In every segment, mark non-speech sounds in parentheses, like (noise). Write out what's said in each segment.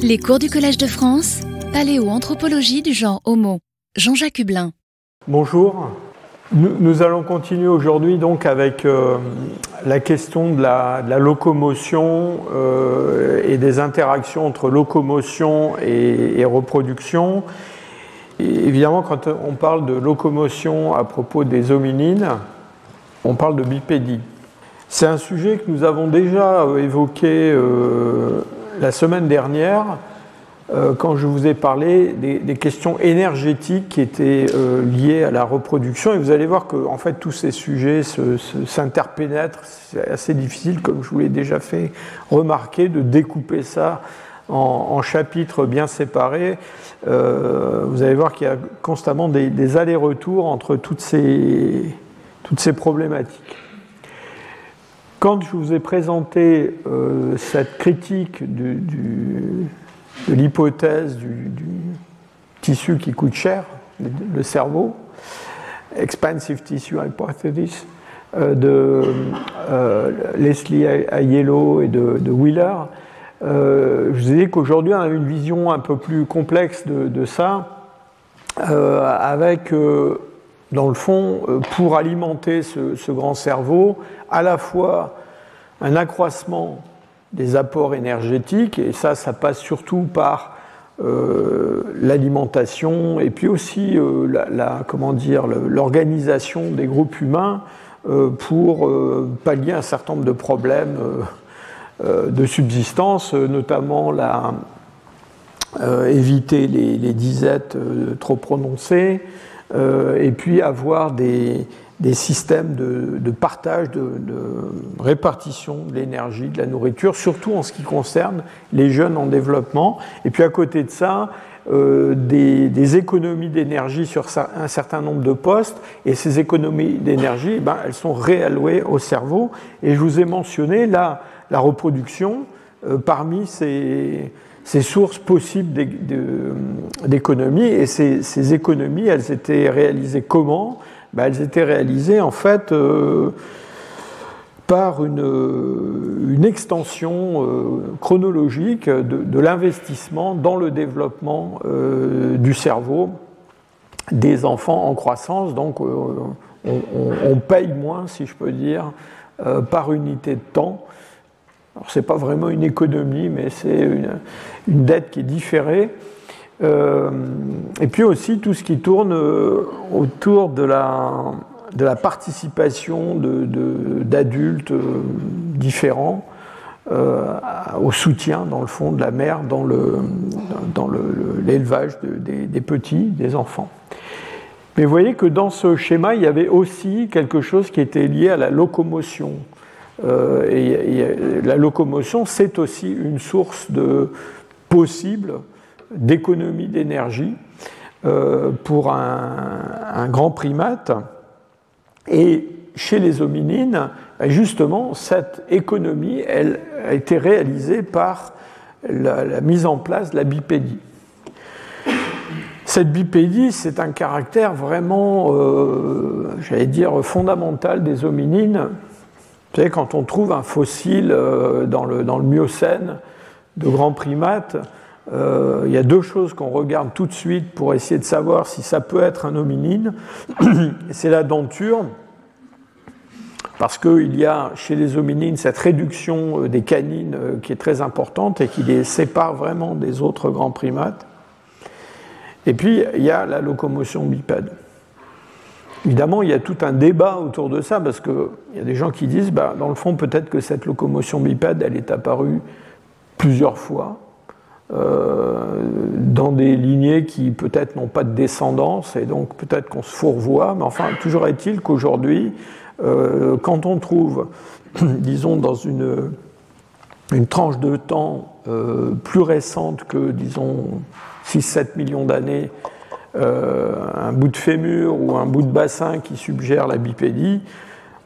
Les cours du Collège de France, paléoanthropologie du genre Homo. Jean-Jacques Hublin. Bonjour. Nous, allons continuer aujourd'hui donc avec euh, la question de la, locomotion euh, et des interactions entre locomotion et, reproduction. Évidemment, quand on parle de locomotion à propos des hominines, on parle de bipédie. C'est un sujet que nous avons déjà évoqué euh, la semaine dernière euh, quand je vous ai parlé des, questions énergétiques qui étaient euh, liées à la reproduction. Et vous allez voir que en fait, tous ces sujets s'interpénètrent. C'est assez difficile, comme je vous l'ai déjà fait remarquer, de découper ça en, chapitres bien séparés. Euh, vous allez voir qu'il y a constamment des, des allers-retours entre toutes ces problématiques. Quand je vous ai présenté euh, cette critique de l'hypothèse du, tissu qui coûte cher, le cerveau, expansive tissue hypothesis, euh, de euh, Leslie Aiello et de, Wheeler, je vous ai dit qu'aujourd'hui on a une vision un peu plus complexe de, de ça, avec dans le fond, pour alimenter ce, grand cerveau, à la fois un accroissement des apports énergétiques, et ça, ça passe surtout par euh, l'alimentation et puis aussi euh, la, comment dire l'organisation des groupes humains euh, pour pallier un certain nombre de problèmes de subsistance, notamment la, éviter les, les disettes trop prononcées, et puis avoir des, des systèmes de, de partage, de, de, répartition de l'énergie, de la nourriture, surtout en ce qui concerne les jeunes en développement. Et puis à côté de ça, euh, des, des, économies d'énergie sur un certain nombre de postes, et ces économies d'énergie, eh ben, elles sont réallouées au cerveau. Et je vous ai mentionné là la reproduction euh, parmi ces, ces, sources possibles d'économies, et ces, économies, elles étaient réalisées comment? Ben, elles étaient réalisées en fait euh, par une, une extension euh, chronologique de, l'investissement dans le développement euh, du cerveau des enfants en croissance. Donc on, paye moins, si je peux dire, euh, par unité de temps. Ce n'est pas vraiment une économie, mais c'est une, une, dette qui est différée. Euh, et puis aussi tout ce qui tourne euh, autour de la, de la participation d'adultes de, euh, différents au soutien, dans le fond, de la mère dans l'élevage le, dans des, des, petits, des enfants. Mais vous voyez que dans ce schéma, il y avait aussi quelque chose qui était lié à la locomotion. Euh, la locomotion, c'est aussi une source de possible d'économie d'énergie euh, pour un, grand primate. Et chez les hominines, justement, cette économie, elle a été réalisée par la, la mise en place de la bipédie. Cette bipédie, c'est un caractère vraiment, euh, j'allais dire, fondamental des hominines. Vous savez, quand on trouve un fossile euh, dans, le, Miocène de grands primates, euh, il y a deux choses qu'on regarde tout de suite pour essayer de savoir si ça peut être un hominine. (clears throat) C'est la denture, parce qu'il y a chez les hominines cette réduction euh, des canines qui est très importante et qui les sépare vraiment des autres grands primates. Et puis, il y a la locomotion bipède. Évidemment, il y a tout un débat autour de ça, parce qu'il y a des gens qui disent, bah, dans le fond, peut-être que cette locomotion bipède, elle est apparue plusieurs fois, euh, dans des lignées qui peut-être n'ont pas de descendance et donc peut-être qu'on se fourvoie, mais enfin, toujours est-il qu'aujourd'hui, euh, quand on trouve, (clears throat) disons, dans une, une tranche de temps euh, plus récente que, disons, 6-7 millions d'années, un bout de fémur ou un bout de bassin qui suggère la bipédie,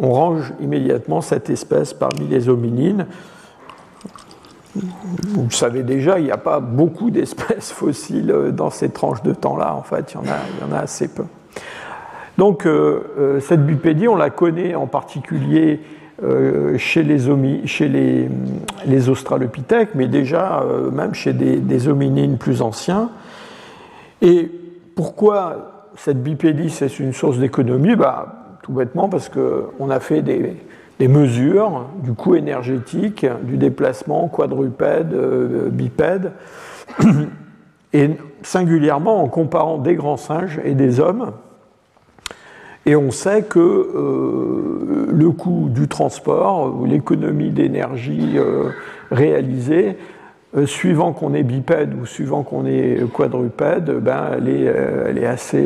on range immédiatement cette espèce parmi les hominines vous le savez déjà, il n'y a pas beaucoup d'espèces (laughs) fossiles dans ces tranches de temps-là. En fait, il y, en a, il y en a assez peu. Donc, euh, euh, cette bipédie, on la connaît en particulier chez, les, chez les, les, australopithèques, mais déjà même chez des, des, hominines plus anciens. Et pourquoi cette bipédie c'est une source d'économie bah, Tout bêtement parce qu'on a fait des, mesures du coût énergétique, du déplacement quadrupède, bipède, (clears throat) et singulièrement en comparant des grands singes et des hommes. Et on sait que euh, le coût du transport, ou l'économie d'énergie euh, réalisée, euh, suivant qu'on est bipède ou suivant qu'on est quadrupède, ben, elle, est, est assez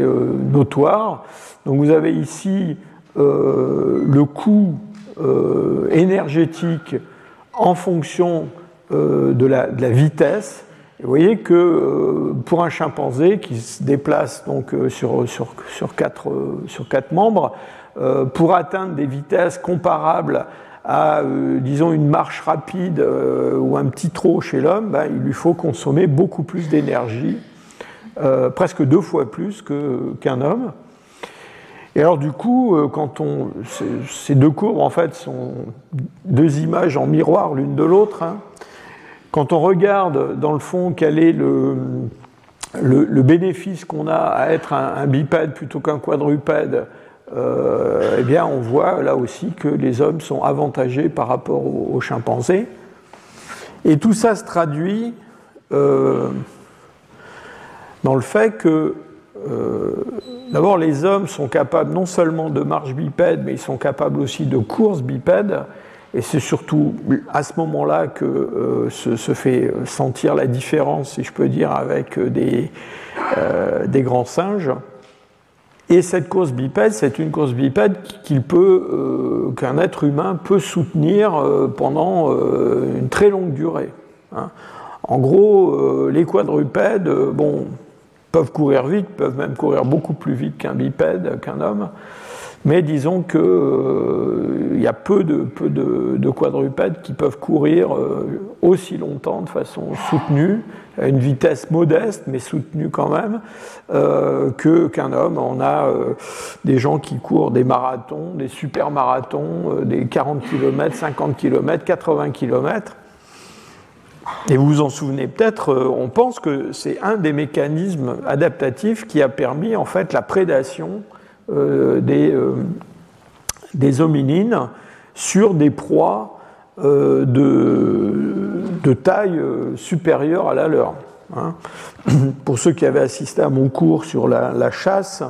notoire. Donc vous avez ici le coût énergétique en fonction de la, vitesse vous voyez que euh, pour un chimpanzé qui se déplace donc euh, sur, sur, sur, quatre, euh, sur quatre membres, pour atteindre des vitesses comparables à, disons, une marche rapide ou un petit trot chez l'homme, ben, il lui faut consommer beaucoup plus d'énergie, presque deux fois plus qu'un homme. Et alors du coup, quand on, ces deux courbes en fait sont deux images en miroir l'une de l'autre. Hein, quand on regarde dans le fond quel est le, le, bénéfice qu'on a à être un, bipède plutôt qu'un quadrupède, euh, eh bien on voit là aussi que les hommes sont avantagés par rapport aux, chimpanzés. Et tout ça se traduit euh, dans le fait que euh, d'abord les hommes sont capables non seulement de marche bipède, mais ils sont capables aussi de course bipède. Et c'est surtout à ce moment-là que euh, se, fait sentir la différence, si je peux dire, avec euh, des grands singes. Et cette course bipède, c'est une course bipède euh, qu'un être humain peut soutenir pendant une très longue durée. Hein. En gros, les quadrupèdes, peuvent courir vite, peuvent même courir beaucoup plus vite qu'un bipède, qu'un homme. Mais disons qu'il euh, y a peu de, quadrupèdes qui peuvent courir euh, aussi longtemps de façon soutenue, à une vitesse modeste, mais soutenue quand même, euh, qu'un homme. On a des gens qui courent des marathons, des super marathons, des 40 km, 50 km, 80 km. Et vous vous en souvenez peut-être, on pense que c'est un des mécanismes adaptatifs qui a permis en fait la prédation des, euh, des, hominines sur des proies euh, de, de, taille supérieure à la leur. Hein. (clears throat) Pour ceux qui avaient assisté à mon cours sur la, chasse,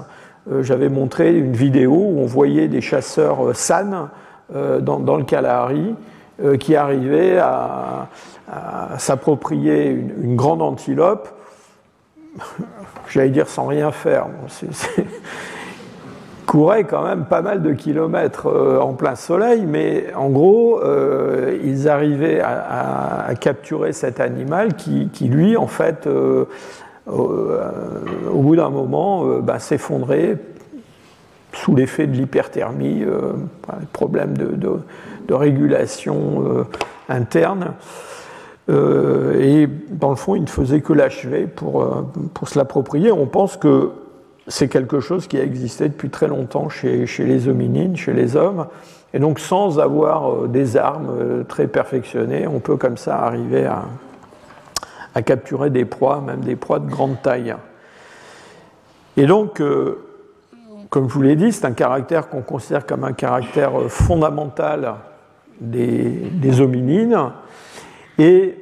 j'avais montré une vidéo où on voyait des chasseurs SAN dans, le Kalahari qui arrivaient à, s'approprier une, grande antilope, (laughs) j'allais dire sans rien faire. Couraient quand même pas mal de kilomètres euh, en plein soleil, mais en gros, euh, ils arrivaient à, capturer cet animal qui, lui, en fait, euh, au bout d'un moment, bah, s'effondrait sous l'effet de l'hyperthermie, problème de, de, régulation interne. et dans le fond, il ne faisait que l'achever pour, pour se l'approprier. On pense que c'est quelque chose qui a existé depuis très longtemps chez, les hominines, chez les hommes. Et donc sans avoir euh, des armes euh, très perfectionnées, on peut comme ça arriver à, capturer des proies, même des proies de grande taille. Et donc, euh, comme je vous l'ai dit, c'est un caractère qu'on considère comme un caractère fondamental des, hominines. Et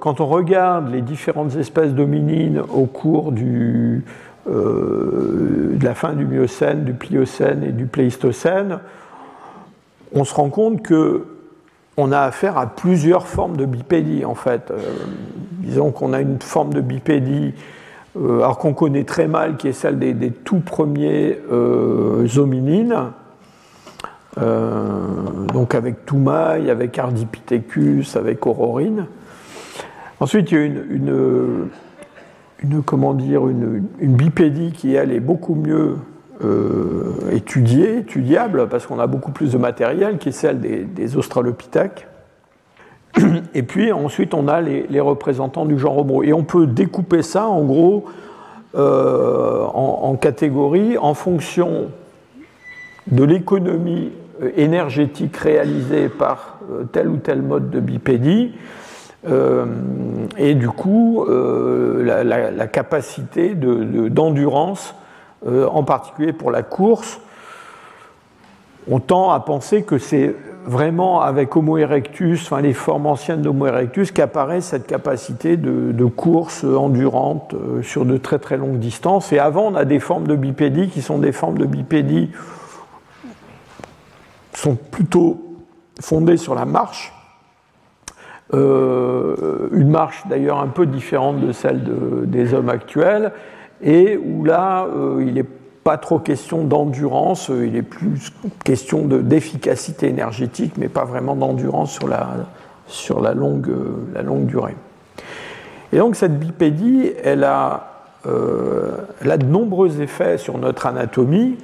quand on regarde les différentes espèces d'hominines au cours du, de la fin du Miocène, du Pliocène et du Pléistocène, on se rend compte que on a affaire à plusieurs formes de bipédie en fait. Euh, disons qu'on a une forme de bipédie euh, alors qu'on connaît très mal, qui est celle des, tout premiers hominines, donc avec Toumaï, avec Ardipithecus, avec Aurorine. Ensuite, il y a une, comment dire, une, bipédie qui, elle, est beaucoup mieux euh, étudiée, étudiable, parce qu'on a beaucoup plus de matériel, qui est celle des, australopithèques. Et puis ensuite, on a les, représentants du genre Homo. Et on peut découper ça, en gros, euh, en, catégories en fonction de l'économie énergétique réalisée par tel ou tel mode de bipédie, et du coup la, capacité d'endurance, en particulier pour la course, on tend à penser que c'est vraiment avec Homo erectus, enfin les formes anciennes d'Homo erectus, qu'apparaît cette capacité de, course endurante euh, sur de très très longues distances. Et avant, on a des formes de bipédie qui sont des formes de bipédie sont plutôt fondées sur la marche. Euh, une marche d'ailleurs un peu différente de celle des hommes actuels, et où là, euh, il est pas trop question d'endurance, euh, il est plus question d'efficacité énergétique, mais pas vraiment d'endurance sur, la, sur la, longue, la longue durée. Et donc cette bipédie, elle a de nombreux effets sur notre anatomie.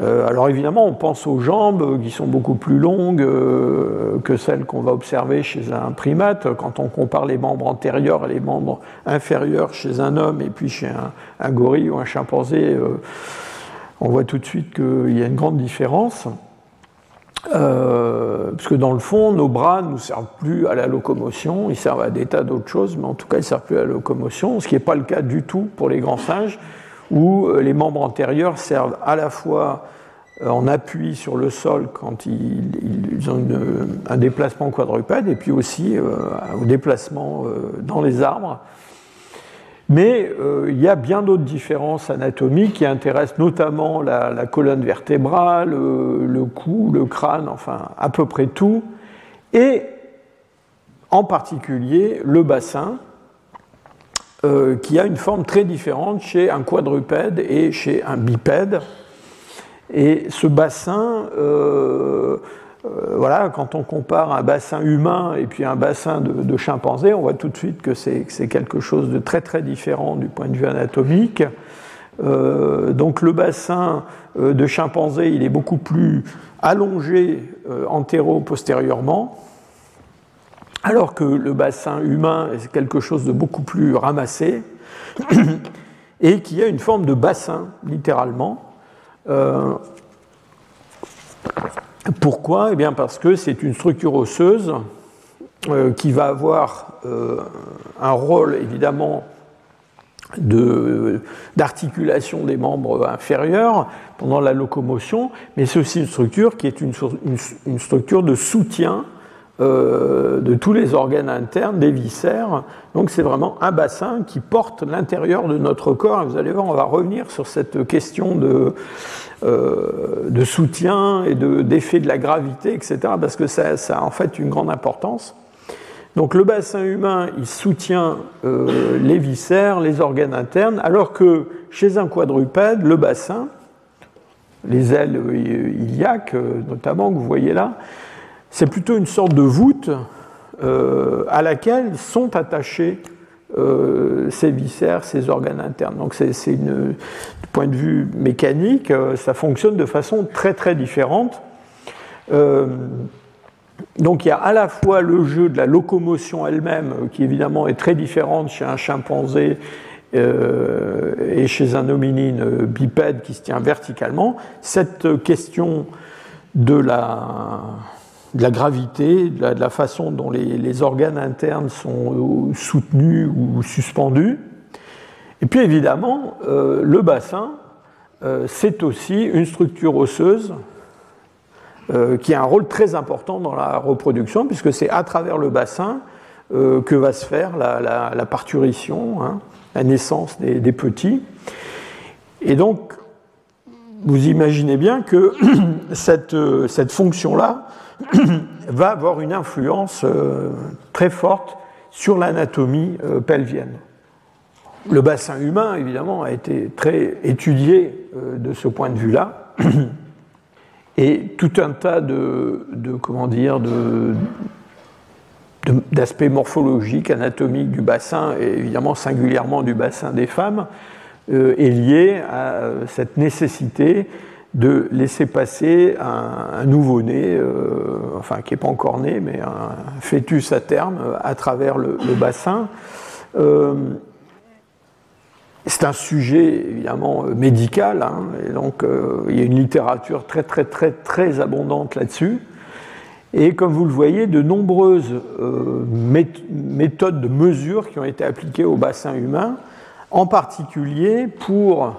Euh, alors évidemment, on pense aux jambes qui sont beaucoup plus longues que celles qu'on va observer chez un primate. Quand on compare les membres antérieurs et les membres inférieurs chez un homme et puis chez un, gorille ou un chimpanzé, on voit tout de suite qu'il y a une grande différence. Euh, parce que dans le fond, nos bras ne nous servent plus à la locomotion, ils servent à des tas d'autres choses, mais en tout cas, ils ne servent plus à la locomotion, ce qui n'est pas le cas du tout pour les grands singes, où euh, les membres antérieurs servent à la fois euh, en appui sur le sol quand ils, ont un déplacement quadrupède, et puis aussi au déplacement dans les arbres. Mais euh, il y a bien d'autres différences anatomiques qui intéressent notamment la, colonne vertébrale, le, cou, le crâne, enfin à peu près tout, et en particulier le bassin, euh, qui a une forme très différente chez un quadrupède et chez un bipède. Et ce bassin, euh, euh, voilà, quand on compare un bassin humain et puis un bassin de, chimpanzé, on voit tout de suite que c'est quelque chose de très très différent du point de vue anatomique. Donc le bassin de chimpanzé, il est beaucoup plus allongé antéro-postérieurement, alors que le bassin humain est quelque chose de beaucoup plus ramassé (clears throat) et qui a une forme de bassin, littéralement. Pourquoi? Eh bien parce que c'est une structure osseuse euh, qui va avoir euh, un rôle évidemment d'articulation des membres inférieurs pendant la locomotion, mais c'est aussi une structure qui est une structure de soutien euh, de tous les organes internes, des viscères. Donc c'est vraiment un bassin qui porte l'intérieur de notre corps. vous allez voir, on va revenir sur cette question de, euh, de soutien et d'effet de, la gravité, etc., parce que ça, a en fait une grande importance. Donc le bassin humain, il soutient euh, les viscères, les organes internes, alors que chez un quadrupède, le bassin, les ailes iliaques notamment, que vous voyez là, c'est plutôt une sorte de voûte euh, à laquelle sont attachés euh, ces viscères, ces organes internes. Donc c'est du point de vue mécanique, euh, ça fonctionne de façon très très différente. donc il y a à la fois le jeu de la locomotion elle-même, qui évidemment est très différente chez un chimpanzé et chez un hominine bipède qui se tient verticalement. Cette question de la de la gravité, de la, façon dont les, organes internes sont euh, soutenus ou suspendus. Et puis évidemment, euh, le bassin, euh, c'est aussi une structure osseuse qui a un rôle très important dans la reproduction, puisque c'est à travers le bassin que va se faire la, parturition, hein, la naissance des, des, petits. Et donc, vous imaginez bien que (clears throat) cette, cette fonction-là, (coughs) va avoir une influence euh, très forte sur l'anatomie euh, pelvienne. Le bassin humain, évidemment, a été très étudié euh, de ce point de vue-là. (coughs) Et tout un tas de, comment dire, d'aspects morphologiques, anatomiques du bassin, et évidemment singulièrement du bassin des femmes, est lié à cette nécessité de laisser passer un, nouveau-né, euh, enfin qui n'est pas encore né, mais un fœtus à terme, à travers le, bassin. Euh, c'est un sujet évidemment médical, hein, et donc il y a une littérature très très très très abondante là-dessus. Et comme vous le voyez, de nombreuses méthodes de mesure qui ont été appliquées au bassin humain, en particulier pour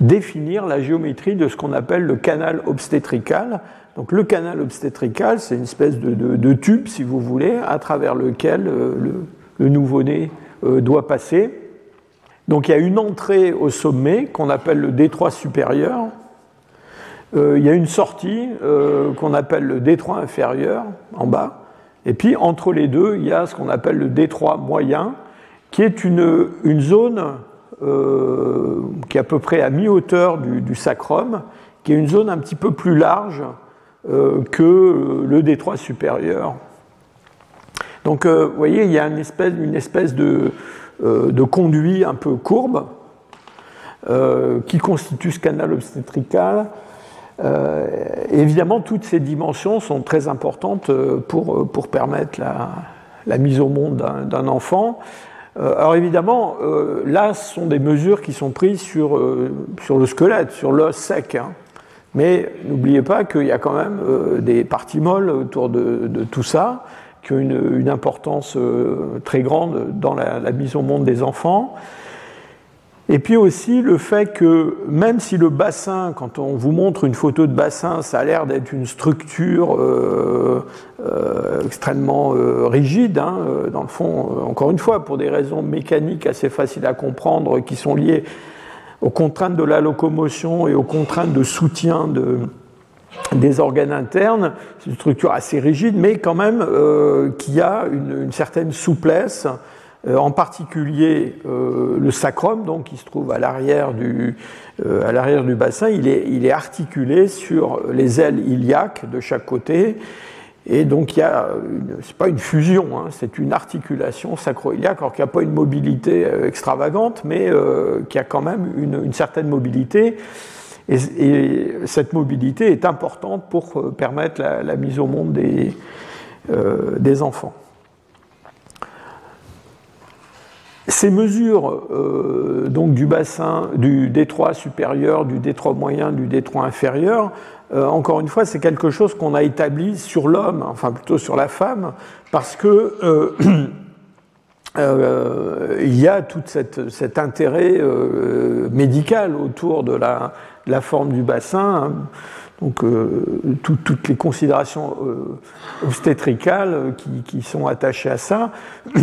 définir la géométrie de ce qu'on appelle le canal obstétrical. Donc le canal obstétrical, c'est une espèce de, tube, si vous voulez, à travers lequel euh, le, nouveau-né euh, doit passer. Donc il y a une entrée au sommet qu'on appelle le détroit supérieur. Euh, il y a une sortie qu'on appelle le détroit inférieur en bas. Et puis entre les deux, il y a ce qu'on appelle le détroit moyen, qui est une, une zone euh, qui est à peu près à mi-hauteur du, sacrum, qui est une zone un petit peu plus large euh, que le détroit supérieur. Donc, euh, vous voyez, il y a une espèce, de, conduit un peu courbe qui constitue ce canal obstétrical. évidemment, toutes ces dimensions sont très importantes pour, permettre la mise au monde d'un enfant. Euh, alors évidemment, euh, là, ce sont des mesures qui sont prises sur, euh, le squelette, sur l'os sec. Hein. Mais n'oubliez pas qu'il y a quand même des parties molles autour de, tout ça, qui ont une, importance très grande dans la, mise au monde des enfants. Et puis aussi le fait que même si le bassin, quand on vous montre une photo de bassin, ça a l'air d'être une structure euh, euh, extrêmement euh, rigide, hein, dans le fond, encore une fois, pour des raisons mécaniques assez faciles à comprendre, qui sont liées aux contraintes de la locomotion et aux contraintes de soutien de, des organes internes, c'est une structure assez rigide, mais quand même qui a une, certaine souplesse en particulier euh, le sacrum, donc, qui se trouve à l'arrière du, euh, du, bassin, il est, il est, articulé sur les ailes iliaques de chaque côté. Et donc, il y pas une fusion, hein, c'est une articulation sacro-iliaque, alors qu'il n'y a pas une mobilité extravagante, mais qui a quand même une, certaine mobilité. Et, cette mobilité est importante pour permettre la, mise au monde des, des enfants. Ces mesures euh, donc du bassin, du détroit supérieur, du détroit moyen, du détroit inférieur, euh, encore une fois, c'est quelque chose qu'on a établi sur l'homme, enfin plutôt sur la femme, parce que euh, (clears throat) il y a tout cet intérêt médical autour de la, forme du bassin. Hein. donc toutes les considérations obstétricales qui, qui, sont attachées à ça. (clears throat)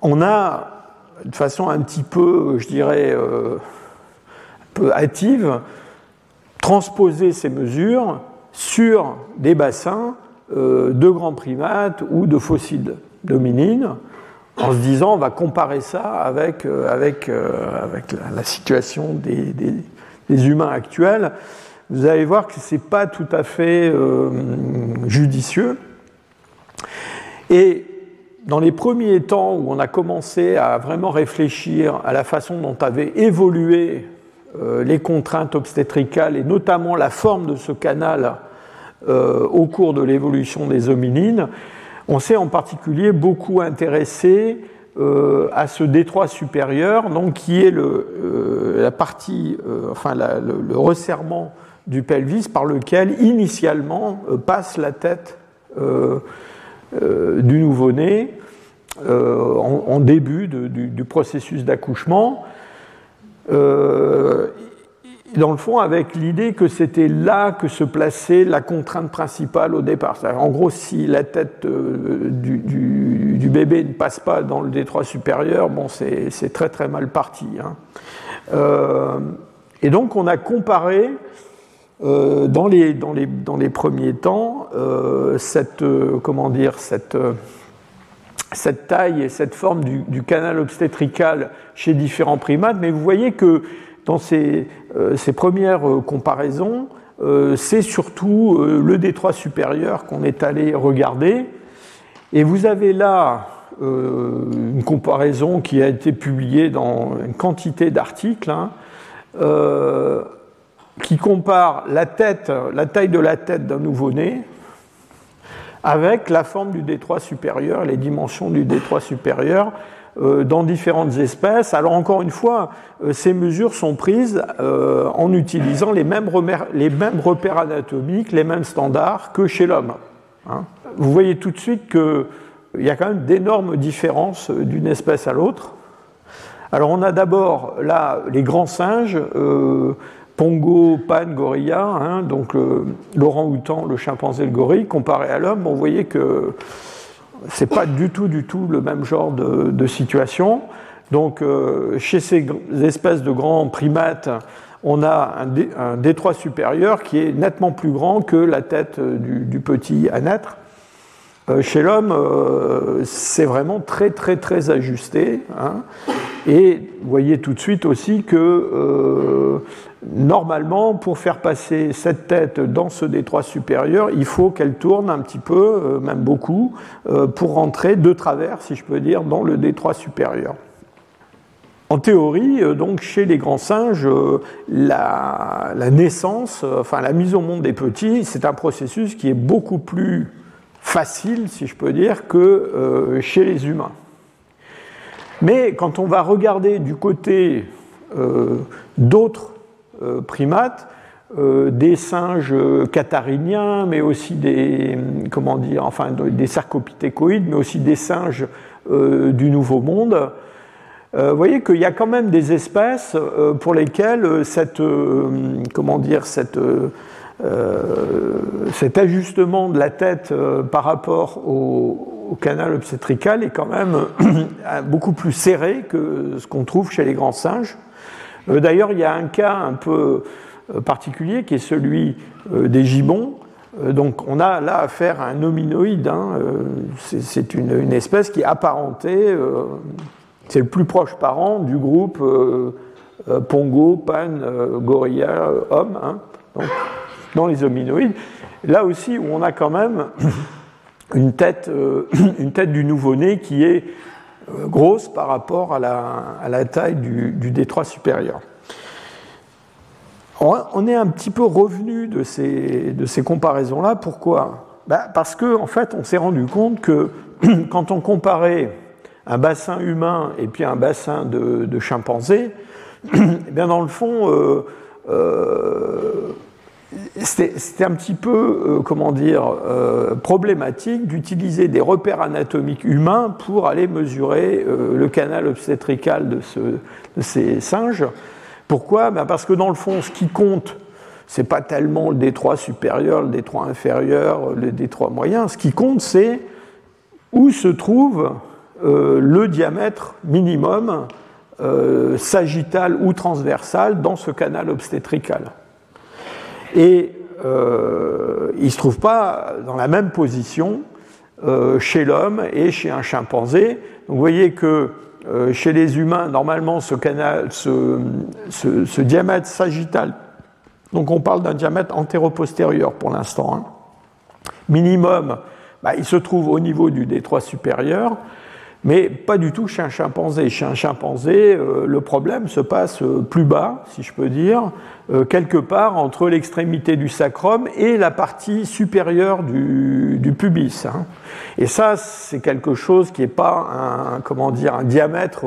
On a de façon un petit peu, je dirais, euh, un peu hâtive, transposer ces mesures sur des bassins euh, de grands primates ou de fossiles d'hominines, en se disant on va comparer ça avec, euh, la, situation des, des, humains actuels. Vous allez voir que ce n'est pas tout à fait judicieux. Et dans les premiers temps où on a commencé à vraiment réfléchir à la façon dont avaient évolué euh, les contraintes obstétricales et notamment la forme de ce canal euh, au cours de l'évolution des hominines, on s'est en particulier beaucoup intéressé euh, à ce détroit supérieur, donc qui est le, la partie, enfin le, resserrement du pelvis par lequel initialement passe la tête du nouveau-né euh, en, début du, processus d'accouchement. Euh, dans le fond, avec l'idée que c'était là que se plaçait la contrainte principale au départ. En gros, si la tête du, bébé ne passe pas dans le détroit supérieur, bon, c'est très très mal parti. Hein. et donc, on a comparé euh, dans, les, dans, les, dans, les, premiers temps, euh, cette, euh, comment dire, cette, cette, taille et cette forme du, canal obstétrical chez différents primates, mais vous voyez que dans ces, ces premières comparaisons, c'est surtout le détroit supérieur qu'on est allé regarder. Et vous avez là une comparaison qui a été publiée dans une quantité d'articles. Hein, qui compare la tête, la taille de la tête d'un nouveau-né avec la forme du détroit supérieur, les dimensions du détroit supérieur euh, dans différentes espèces. Alors encore une fois, euh, ces mesures sont prises euh, en utilisant les mêmes, repères, anatomiques, les mêmes standards que chez l'homme. Hein. Vous voyez tout de suite qu'il y a quand même d'énormes différences d'une espèce à l'autre. Alors on a d'abord là les grands singes, Pongo, Pan, Gorilla, hein, donc l'orang-outan, le chimpanzé, le gorille, comparé à l'homme, on voyait que c'est pas du tout, du tout le même genre de, situation. Donc, euh, chez ces espèces de grands primates, on a un, détroit supérieur qui est nettement plus grand que la tête du, petit à naître. Euh, chez l'homme, euh, c'est vraiment très, très, très ajusté. Hein. Et vous voyez tout de suite aussi que normalement, pour faire passer cette tête dans ce détroit supérieur, il faut qu'elle tourne un petit peu, euh, même beaucoup, euh, pour rentrer de travers, si je peux dire, dans le détroit supérieur. En théorie, euh, donc chez les grands singes, la, naissance, enfin la mise au monde des petits, c'est un processus qui est beaucoup plus facile, si je peux dire, que chez les humains. Mais quand on va regarder du côté d'autres euh, primates, euh, des singes cathariniens, mais aussi des, comment dire, enfin, des sarcopithécoïdes, mais aussi des singes euh, du Nouveau Monde. vous voyez qu'il y a quand même des espèces pour lesquelles cette, comment dire, cette, cet ajustement de la tête par rapport au, canal obstétrical est quand même (clears throat) beaucoup plus serré que ce qu'on trouve chez les grands singes. Euh, d'ailleurs, il y a un cas un peu euh, particulier qui est celui euh, des gibbons. Donc on a là affaire à un hominoïde, hein, c'est une, espèce qui est apparentée, c'est le plus proche parent du groupe Pongo, Pan, Gorilla, Homme, hein, dans les hominoïdes. Là aussi où on a quand même une tête, (clears throat) une tête du nouveau-né qui est euh, grosse par rapport à la, taille du, détroit supérieur. On est un petit peu revenu de ces, comparaisons-là. Pourquoi? Bah, Parce qu'en en fait, on s'est rendu compte que (clears throat) quand on comparait un bassin humain et puis un bassin de, de chimpanzés, (clears throat) eh bien dans le fond, euh, euh, c'était un petit peu, euh, comment dire, euh, problématique d'utiliser des repères anatomiques humains pour aller mesurer euh, le canal obstétrical de, ces singes. Pourquoi? Ben Parce que dans le fond, ce qui compte, c'est pas tellement le détroit supérieur, le détroit inférieur, le détroit moyen. Ce qui compte, c'est où se trouve le diamètre minimum sagittal ou transversal dans ce canal obstétrical. Et euh, il ne se trouve pas dans la même position euh, chez l'homme et chez un chimpanzé. Vous voyez que euh, chez les humains, normalement, ce, canal, ce, diamètre sagittal, donc on parle d'un diamètre antéro-postérieur pour l'instant, hein. minimum, bah, il se trouve au niveau du détroit supérieur, mais pas du tout chez un chimpanzé. Chez un chimpanzé, euh, le problème se passe euh, plus bas, si je peux dire, euh, quelque part entre l'extrémité du sacrum et la partie supérieure du, pubis. Hein. Et ça, c'est quelque chose qui n'est pas un, comment dire, un diamètre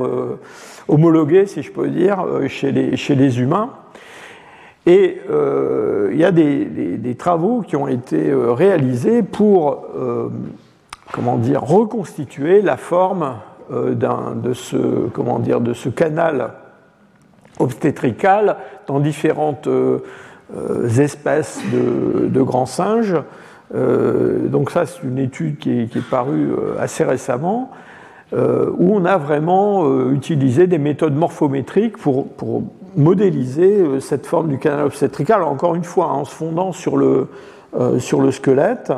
homologué, si je peux dire, chez les, chez les humains. Et il y a des, des, travaux qui ont été réalisés pour comment dire, reconstituer la forme euh, de, ce, comment dire, de ce canal obstétrical dans différentes euh, euh, espèces de, grands singes. donc ça, c'est une étude qui est, parue assez récemment, où on a vraiment utilisé des méthodes morphométriques pour, modéliser cette forme du canal obstétrical, encore une fois en se fondant sur le, sur le squelette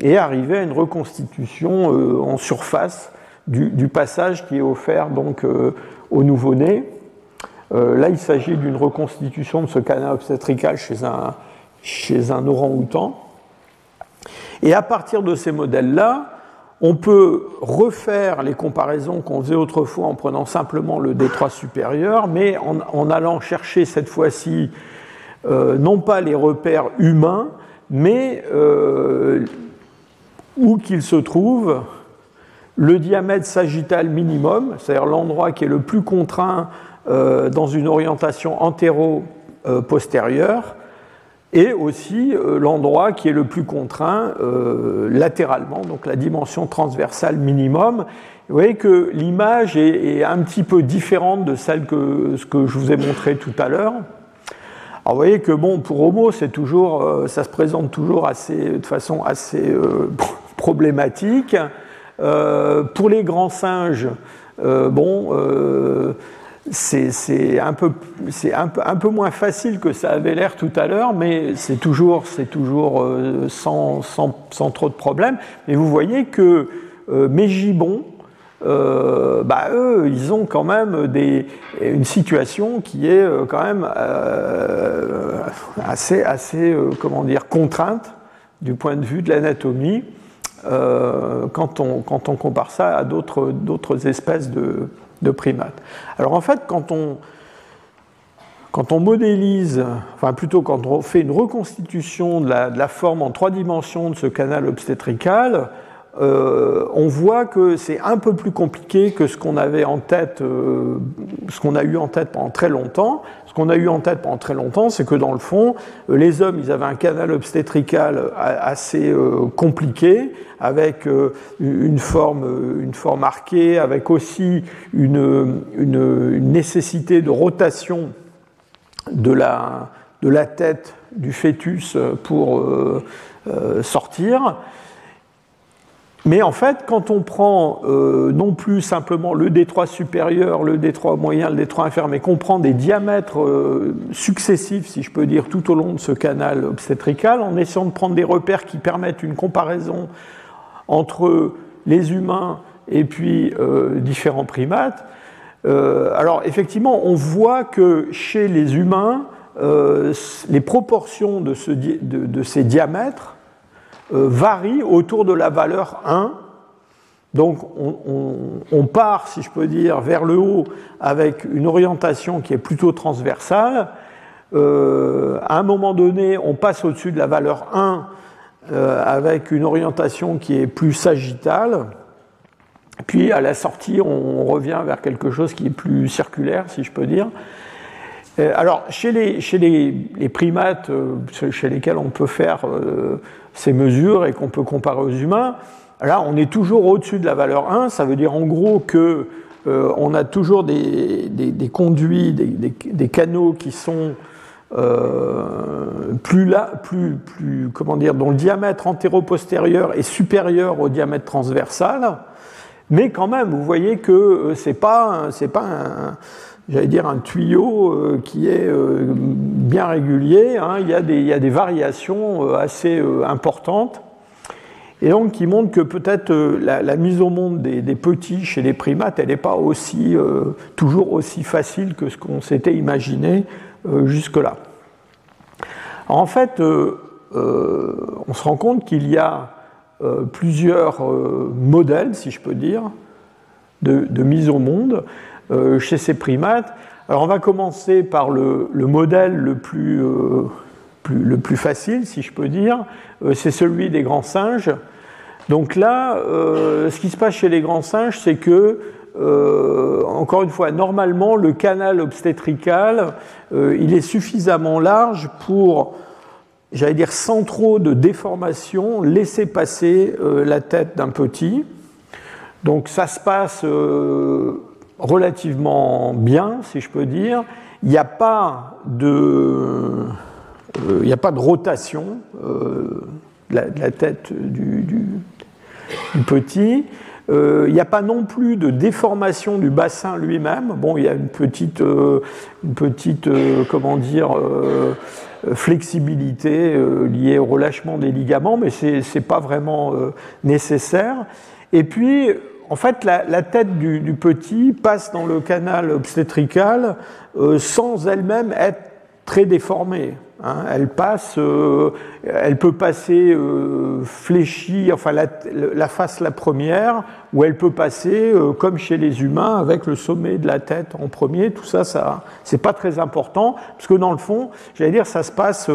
et arriver à une reconstitution euh, en surface du, passage qui est offert donc euh, au nouveau-né. Euh, là, il s'agit d'une reconstitution de ce canal obstétrical chez un, chez un orang-outan. Et à partir de ces modèles-là, on peut refaire les comparaisons qu'on faisait autrefois en prenant simplement le détroit supérieur, mais en, allant chercher cette fois-ci non pas les repères humains, mais où qu'il se trouve le diamètre sagittal minimum, c'est-à-dire l'endroit qui est le plus contraint euh, dans une orientation antéro-postérieure, et aussi euh, l'endroit qui est le plus contraint euh, latéralement, donc la dimension transversale minimum. Vous voyez que l'image est, un petit peu différente de celle que, que je vous ai montré tout à l'heure. Vous voyez que bon, pour Homo, c'est toujours, ça se présente toujours assez, de façon assez (laughs) problématique. Euh, pour les grands singes, euh, bon, euh, c'est un, peu, un, un peu moins facile que ça avait l'air tout à l'heure, mais c'est toujours, toujours sans, sans, sans, trop de problèmes. Mais vous voyez que mes gibbons, bah, eux, ils ont quand même une situation qui est quand même assez, assez comment dire, contrainte du point de vue de l'anatomie. Euh, quand, on, quand, on, compare ça à d'autres espèces de, de, primates. Alors en fait, quand on, quand on modélise, enfin plutôt quand on fait une reconstitution de la, de la forme en trois dimensions de ce canal obstétrical, euh, on voit que c'est un peu plus compliqué que ce qu'on avait en tête, euh, ce qu'on a eu en tête pendant très longtemps. Ce qu'on a eu en tête pendant très longtemps, c'est que dans le fond, euh, les hommes, ils avaient un canal obstétrical assez compliqué, avec une forme, une forme arquée, avec aussi une, une, nécessité de rotation de la, de la tête du fœtus pour sortir. Mais en fait, quand on prend euh, non plus simplement le détroit supérieur, le détroit moyen, le détroit inférieur, mais qu'on prend des diamètres euh, successifs, si je peux dire, tout au long de ce canal obstétrical, en essayant de prendre des repères qui permettent une comparaison entre les humains et puis euh, différents primates, alors effectivement, on voit que chez les humains, les proportions de, ce, de, de ces diamètres varie autour de la valeur 1. Donc on, part, si je peux dire, vers le haut avec une orientation qui est plutôt transversale. Euh, à un moment donné, on passe au-dessus de la valeur 1 euh, avec une orientation qui est plus sagittale. Puis à la sortie, on revient vers quelque chose qui est plus circulaire, si je peux dire. Alors, chez les, primates, chez lesquels on peut faire ces mesures et qu'on peut comparer aux humains, là, on est toujours au-dessus de la valeur 1. Ça veut dire en gros que euh, on a toujours des, conduits, des, canaux qui sont euh, plus là, plus, plus, comment dire, dont le diamètre antéro-postérieur est supérieur au diamètre transversal. Mais quand même, vous voyez que euh, c'est pas, pas un, j'allais dire, un tuyau euh, qui est euh, bien régulier. Hein. Il, y a des, variations euh, assez importantes. Et donc qui montrent que peut-être la, mise au monde des, petits chez les primates, elle n'est pas aussi, toujours aussi facile que ce qu'on s'était imaginé jusque-là. En fait, on se rend compte qu'il y a plusieurs modèles, si je peux dire, de mise au monde. Euh, chez ces primates. Alors on va commencer par le, modèle le plus, euh, le plus, facile, si je peux dire, euh, c'est celui des grands singes. Donc là, ce qui se passe chez les grands singes, c'est que, encore une fois, normalement, le canal obstétrical, il est suffisamment large pour, j'allais dire, sans trop de déformation, laisser passer la tête d'un petit. Donc ça se passe relativement bien, si je peux dire. Il n'y a pas de, euh, il a pas de rotation euh, de, la, tête du, petit. Euh, il n'y a pas non plus de déformation du bassin lui-même. Bon, il y a une petite, une petite comment dire, flexibilité liée au relâchement des ligaments, mais ce n'est pas vraiment nécessaire. Et puis, en fait, la, tête du, petit passe dans le canal obstétrical euh, sans elle-même être très déformée. Hein. Elle passe, euh, elle peut passer euh, fléchie, enfin la, face la première, ou elle peut passer comme chez les humains avec le sommet de la tête en premier. Tout ça, ça, c'est pas très important parce que dans le fond, j'allais dire, ça se passe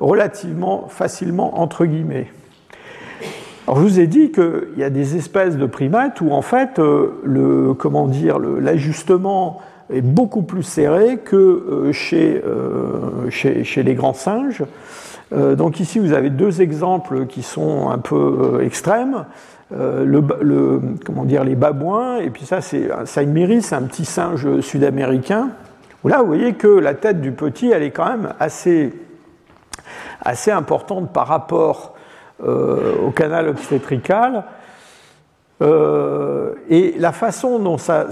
relativement facilement entre guillemets. Alors je vous ai dit qu'il y a des espèces de primates où en fait le comment dire l'ajustement est beaucoup plus serré que chez, chez, chez, les grands singes. donc ici vous avez deux exemples qui sont un peu extrêmes. Euh, le, comment dire, les babouins, et puis ça, c'est un c'est un petit singe sud-américain. Là, vous voyez que la tête du petit, elle est quand même assez, assez importante par rapport euh, au canal obstétrical. Euh, et la façon dont ça,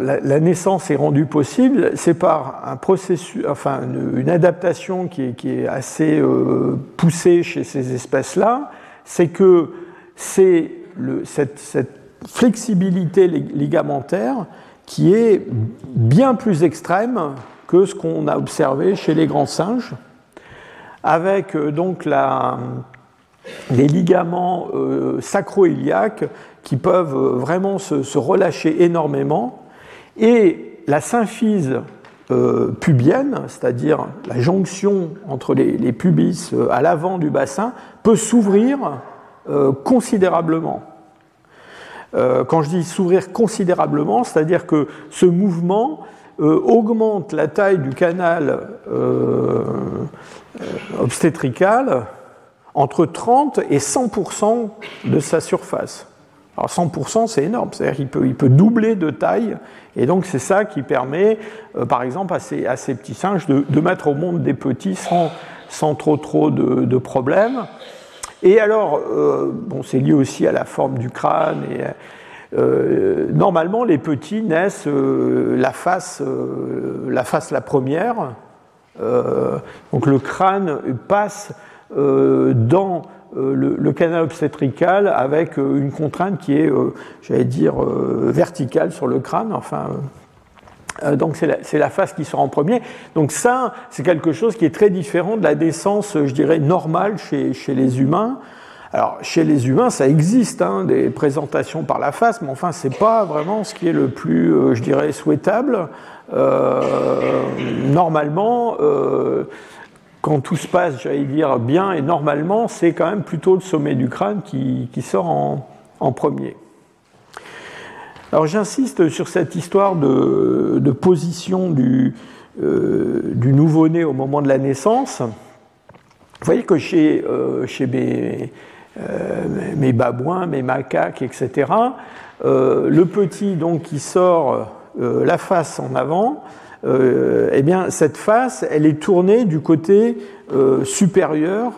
la, naissance est rendue possible, c'est par un processus, enfin une, adaptation qui est, qui est assez poussée chez ces espèces-là. C'est que c'est cette, flexibilité ligamentaire qui est bien plus extrême que ce qu'on a observé chez les grands singes, avec euh, donc les ligaments euh, sacro-iliaques qui peuvent euh, vraiment se, relâcher énormément, et la symphyse pubienne, c'est-à-dire la jonction entre les pubis à l'avant du bassin, peut s'ouvrir euh, considérablement. Euh, quand je dis s'ouvrir considérablement, c'est-à-dire que ce mouvement euh, augmente la taille du canal obstétrical entre 30 et 100% de sa surface. Alors 100%, c'est énorme, c'est-à-dire qu'il peut, il peut doubler de taille, et donc c'est ça qui permet, par exemple, à ces, à ces petits singes de, de, mettre au monde des petits sans, sans trop trop de, de problèmes. Et alors, euh, bon, c'est lié aussi à la forme du crâne. Euh, normalement, les petits naissent euh, la, face, la face la première. donc le crâne passe dans le, canal obstétrical avec une contrainte qui est, j'allais dire, verticale sur le crâne. Enfin, euh, donc c'est la, face qui sort en premier. Donc ça, c'est quelque chose qui est très différent de la naissance, je dirais, normale chez, les humains. Alors chez les humains, ça existe, hein, des présentations par la face, mais enfin, c'est pas vraiment ce qui est le plus, euh, je dirais, souhaitable. Euh, normalement, quand tout se passe, j'allais dire, bien et normalement, c'est quand même plutôt le sommet du crâne qui, sort en premier. Alors j'insiste sur cette histoire de, position du, euh, du nouveau-né au moment de la naissance. Vous voyez que chez, euh, mes, euh, mes, babouins, mes macaques, etc., le petit donc qui sort la face en avant, eh bien cette face, elle est tournée du côté supérieur,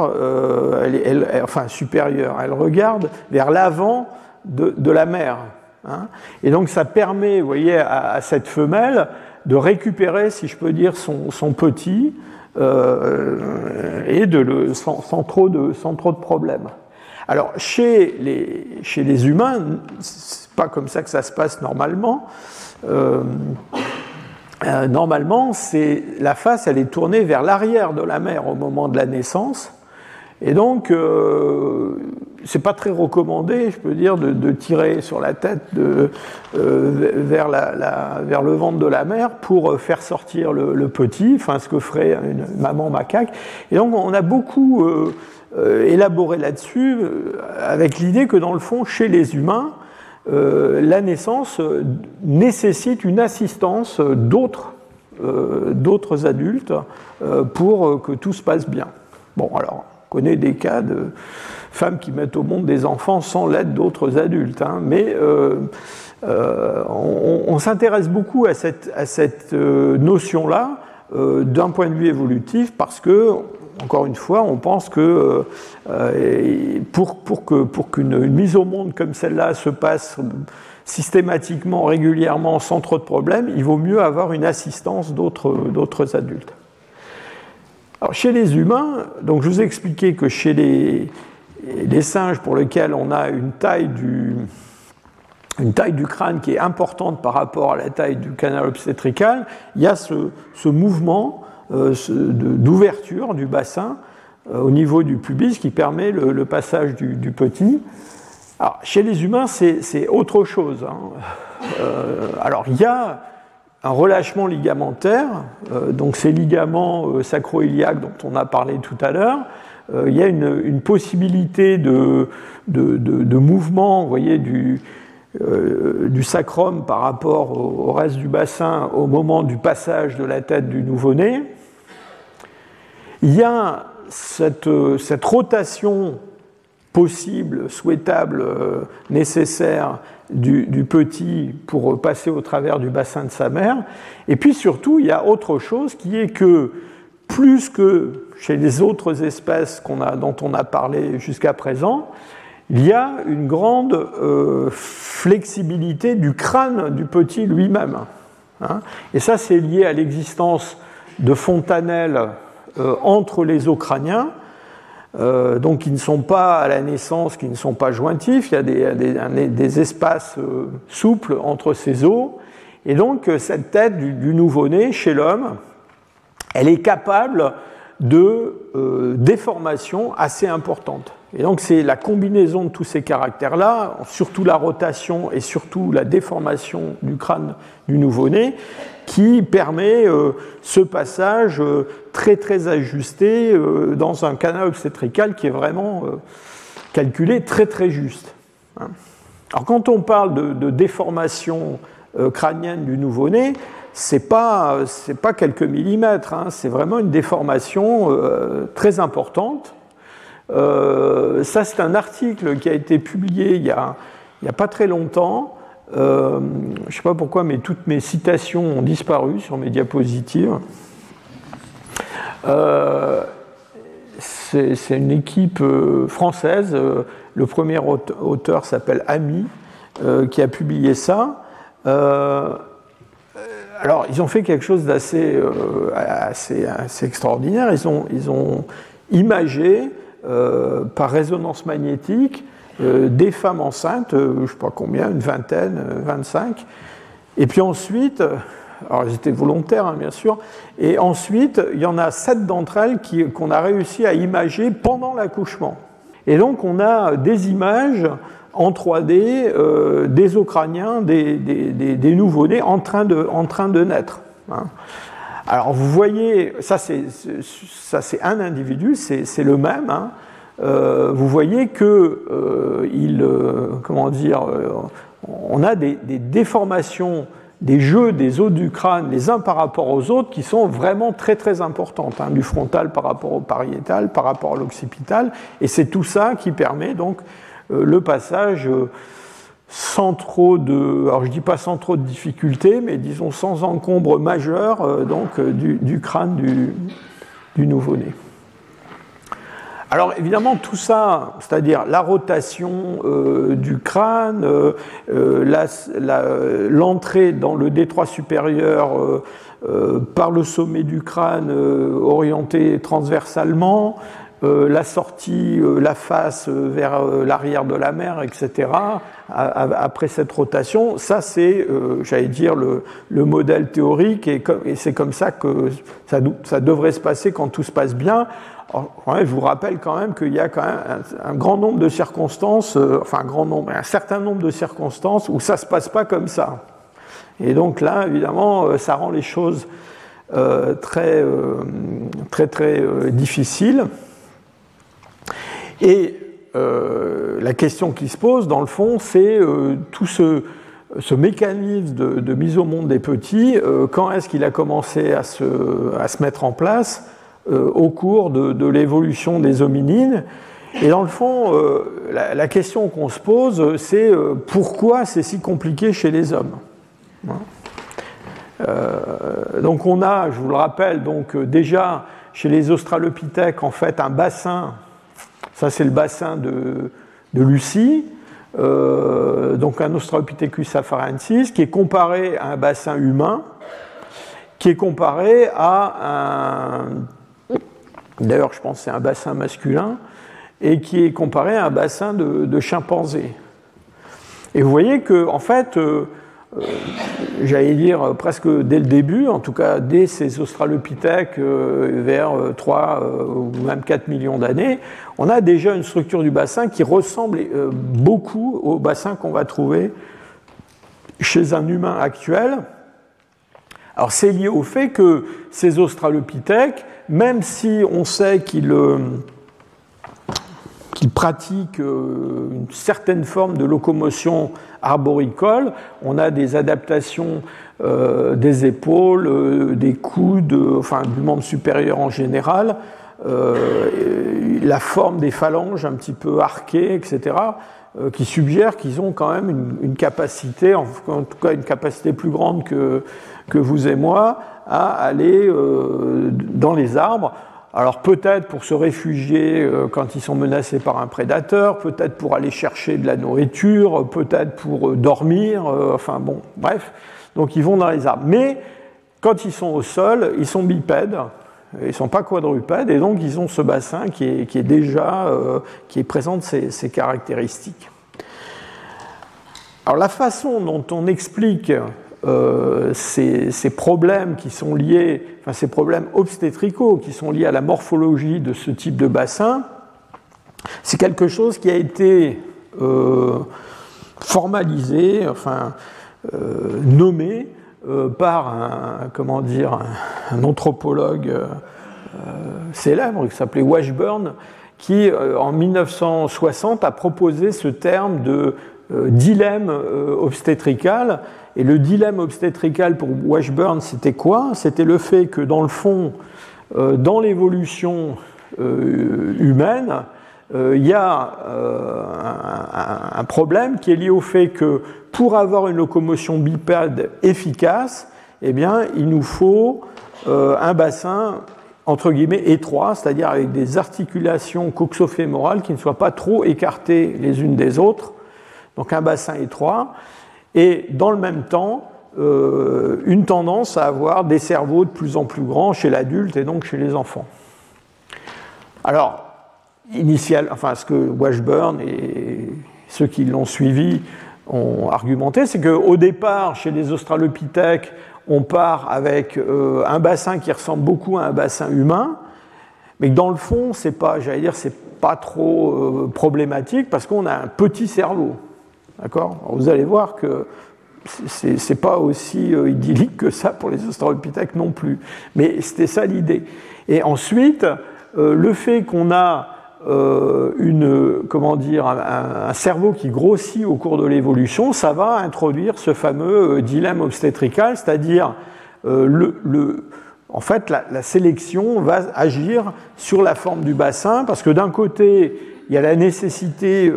elle, enfin supérieur, elle regarde vers l'avant de, la mère. Hein. et donc ça permet, vous voyez, à, cette femelle de récupérer, si je peux dire, son, petit euh, et de le, sans, trop de, sans trop de problèmes. Alors chez les, chez les humains, c'est pas comme ça que ça se passe normalement. Euh, euh, normalement, la face, elle est tournée vers l'arrière de la mère au moment de la naissance, et donc c'est pas très recommandé, je peux dire, de, tirer sur la tête de, euh, vers, la, vers, le ventre de la mère pour euh, faire sortir le, petit, enfin ce que ferait une maman macaque. Et donc on a beaucoup euh, élaboré là-dessus avec l'idée que dans le fond, chez les humains, la naissance nécessite une assistance d'autres d'autres adultes pour que tout se passe bien. Bon, alors, on connaît des cas de femmes qui mettent au monde des enfants sans l'aide d'autres adultes. Hein. Mais euh, euh, on, s'intéresse beaucoup à cette, à cette euh, notion-là d'un point de vue évolutif parce que, encore une fois, on pense que pour, pour qu'une pour qu'une mise au monde comme celle-là se passe systématiquement, régulièrement, sans trop de problèmes, il vaut mieux avoir une assistance d'autres adultes. Alors, chez les humains, donc je vous ai expliqué que chez les, singes pour lesquels on a une taille du, une taille du crâne qui est importante par rapport à la taille du canal obstétrical, il y a ce, mouvement euh, d'ouverture du bassin euh, au niveau du pubis qui permet le, passage du, petit. Alors, chez les humains, c'est autre chose. Hein. Euh, alors, il y a un relâchement ligamentaire, donc ces ligaments sacro-iliaques dont on a parlé tout à l'heure, il y a une, possibilité de, mouvement, voyez, du sacrum par rapport au, reste du bassin au moment du passage de la tête du nouveau-né. Il y a cette, cette rotation possible, souhaitable, nécessaire du, petit pour passer au travers du bassin de sa mère. Et puis surtout, il y a autre chose qui est que plus que chez les autres espèces dont on a parlé jusqu'à présent, il y a une grande euh, flexibilité du crâne du petit lui-même. Hein. Et ça, c'est lié à l'existence de fontanelles euh, entre les os crâniens euh, donc qui ne sont pas à la naissance, qui ne sont pas jointifs, il y a des, espaces euh, souples entre ces os, et donc euh, cette tête du, nouveau-né chez l'homme, elle est capable de déformations assez importantes. Et donc c'est la combinaison de tous ces caractères-là, surtout la rotation et surtout la déformation du crâne du nouveau-né, qui permet euh, ce passage euh, très très ajusté euh, dans un canal obstétrical qui est vraiment calculé très très juste. Hein. Alors quand on parle de, déformation crânienne du nouveau-né, c'est pas pas quelques millimètres, hein. c'est vraiment une déformation très importante. Ça c'est un article qui a été publié il y a, pas très longtemps euh, je ne sais pas pourquoi, mais toutes mes citations ont disparu sur mes diapositives. Euh, c'est une équipe euh, française. Le premier auteur s'appelle Ami, qui a publié ça. alors, ils ont fait quelque chose d'assez assez, extraordinaire. Ils ont, ils ont imagé par résonance magnétique euh, des femmes enceintes, euh, je ne sais pas combien, une vingtaine, 25. Euh, et puis ensuite, alors elles étaient volontaires hein, bien sûr, et ensuite il y en a sept d'entre elles qu'on a réussi à imager pendant l'accouchement. Et donc on a des images en 3D des Ukrainiens, des, nouveau-nés en, train de, en train de naître. Hein. Alors vous voyez, ça c'est un individu, c'est le même. Hein. Euh, vous voyez que euh, il, euh, comment dire, on a des, déformations des jeux des os du crâne les uns par rapport aux autres qui sont vraiment très très importantes, hein, du frontal par rapport au pariétal, par rapport à l'occipital, et c'est tout ça qui permet donc le passage sans trop de, alors je dis pas sans trop de difficultés, mais disons sans encombre majeur donc du, crâne du nouveau-né. Alors évidemment, tout ça, c'est-à-dire la rotation euh, du crâne, euh, euh, l'entrée dans le détroit supérieur par le sommet du crâne orienté transversalement, la sortie, la face vers l'arrière de la mer, etc., après cette rotation, ça c'est, j'allais dire, le, modèle théorique et, c'est comme ça que ça devrait se passer quand tout se passe bien je vous rappelle quand même qu'il y a quand même un, grand nombre de circonstances, euh, enfin un grand nombre, un certain nombre de circonstances où ça se passe pas comme ça. Et donc là, évidemment, euh, ça rend les choses euh, très, très, très difficiles. Et la question qui se pose, dans le fond, c'est tout ce, mécanisme de, mise au monde des petits, quand est-ce qu'il a commencé à se, mettre en place euh, au cours de, l'évolution des hominines. Et dans le fond, euh, la, question qu'on se pose, c'est euh, pourquoi c'est si compliqué chez les hommes hein? Donc on a, je vous le rappelle, donc déjà chez les Australopithèques, en fait, un bassin, ça c'est le bassin de, de Lucie, donc un Australopithecus afarensis, qui est comparé à un bassin humain, qui est comparé à un D'ailleurs, je pense c'est un bassin masculin et qui est comparé à un bassin de, chimpanzés. Et vous voyez que, en fait, euh, euh, j'allais dire presque dès le début, en tout cas dès ces australopithèques euh, vers 3 ou même 4 millions d'années, on a déjà une structure du bassin qui ressemble beaucoup au bassin qu'on va trouver chez un humain actuel. Alors c'est lié au fait que ces australopithèques même si on sait qu'ils euh, pratiquent une certaine forme de locomotion arboricole. On a des adaptations des épaules, des coudes, enfin du membre supérieur en général, la forme des phalanges un petit peu arquées, etc. Euh, qui suggèrent qu'ils ont quand même une, capacité, en, tout cas une capacité plus grande que, que vous et moi, à aller euh, dans les arbres. Alors peut-être pour se réfugier euh, quand ils sont menacés par un prédateur, peut-être pour aller chercher de la nourriture, peut-être pour dormir, enfin bon, bref. Donc ils vont dans les arbres. Mais quand ils sont au sol, ils sont bipèdes, ils ne sont pas quadrupèdes, et donc ils ont ce bassin qui est, déjà, euh, qui présente ces, caractéristiques. Alors la façon dont on explique euh, ces, problèmes qui sont liés, enfin ces problèmes obstétricaux qui sont liés à la morphologie de ce type de bassin, c'est quelque chose qui a été euh, formalisé, enfin nommé euh, par un, comment dire, un, anthropologue euh, célèbre qui s'appelait Washburn, qui euh, en 1960 a proposé ce terme de dilemme obstétrical. Et le dilemme obstétrical pour Washburn, c'était quoi? C'était le fait que dans le fond, dans l'évolution humaine, il y a un, problème qui est lié au fait que pour avoir une locomotion bipède efficace, eh bien, il nous faut euh, un bassin entre guillemets étroit, c'est-à-dire avec des articulations coxofémorales qui ne soient pas trop écartées les unes des autres, donc un bassin étroit, et dans le même temps, euh, une tendance à avoir des cerveaux de plus en plus grands chez l'adulte et donc chez les enfants. Alors, initial, enfin, ce que Washburn et ceux qui l'ont suivi ont argumenté, c'est qu'au départ, chez les australopithèques, on part avec euh, un bassin qui ressemble beaucoup à un bassin humain, mais que dans le fond, c'est pas, j'allais c'est pas trop euh, problématique parce qu'on a un petit cerveau. D'accord? Vous allez voir que c'est pas aussi euh, idyllique que ça pour les australopithèques non plus. Mais c'était ça l'idée. Et ensuite, le fait qu'on a euh, une, comment dire, un, cerveau qui grossit au cours de l'évolution, ça va introduire ce fameux euh, dilemme obstétrical, c'est-à-dire euh, le, en fait, la, sélection va agir sur la forme du bassin, parce que d'un côté, il y a la nécessité,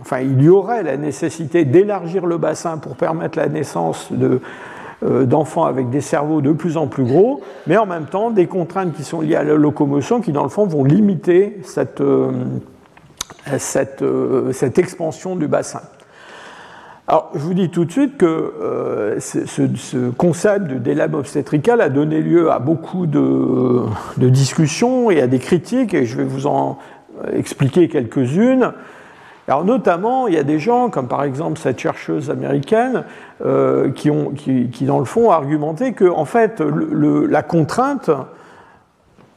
enfin, il y aurait la nécessité d'élargir le bassin pour permettre la naissance de, d'enfants avec des cerveaux de plus en plus gros, mais en même temps des contraintes qui sont liées à la locomotion qui, dans le fond, vont limiter cette, euh, euh, expansion du bassin. Alors, je vous dis tout de suite que ce, concept de délab obstétrical a donné lieu à beaucoup de, discussions et à des critiques, et je vais vous en expliquer quelques-unes. Alors notamment, il y a des gens, comme par exemple cette chercheuse américaine, euh, qui, dans le fond, ont argumenté que en fait, la contrainte,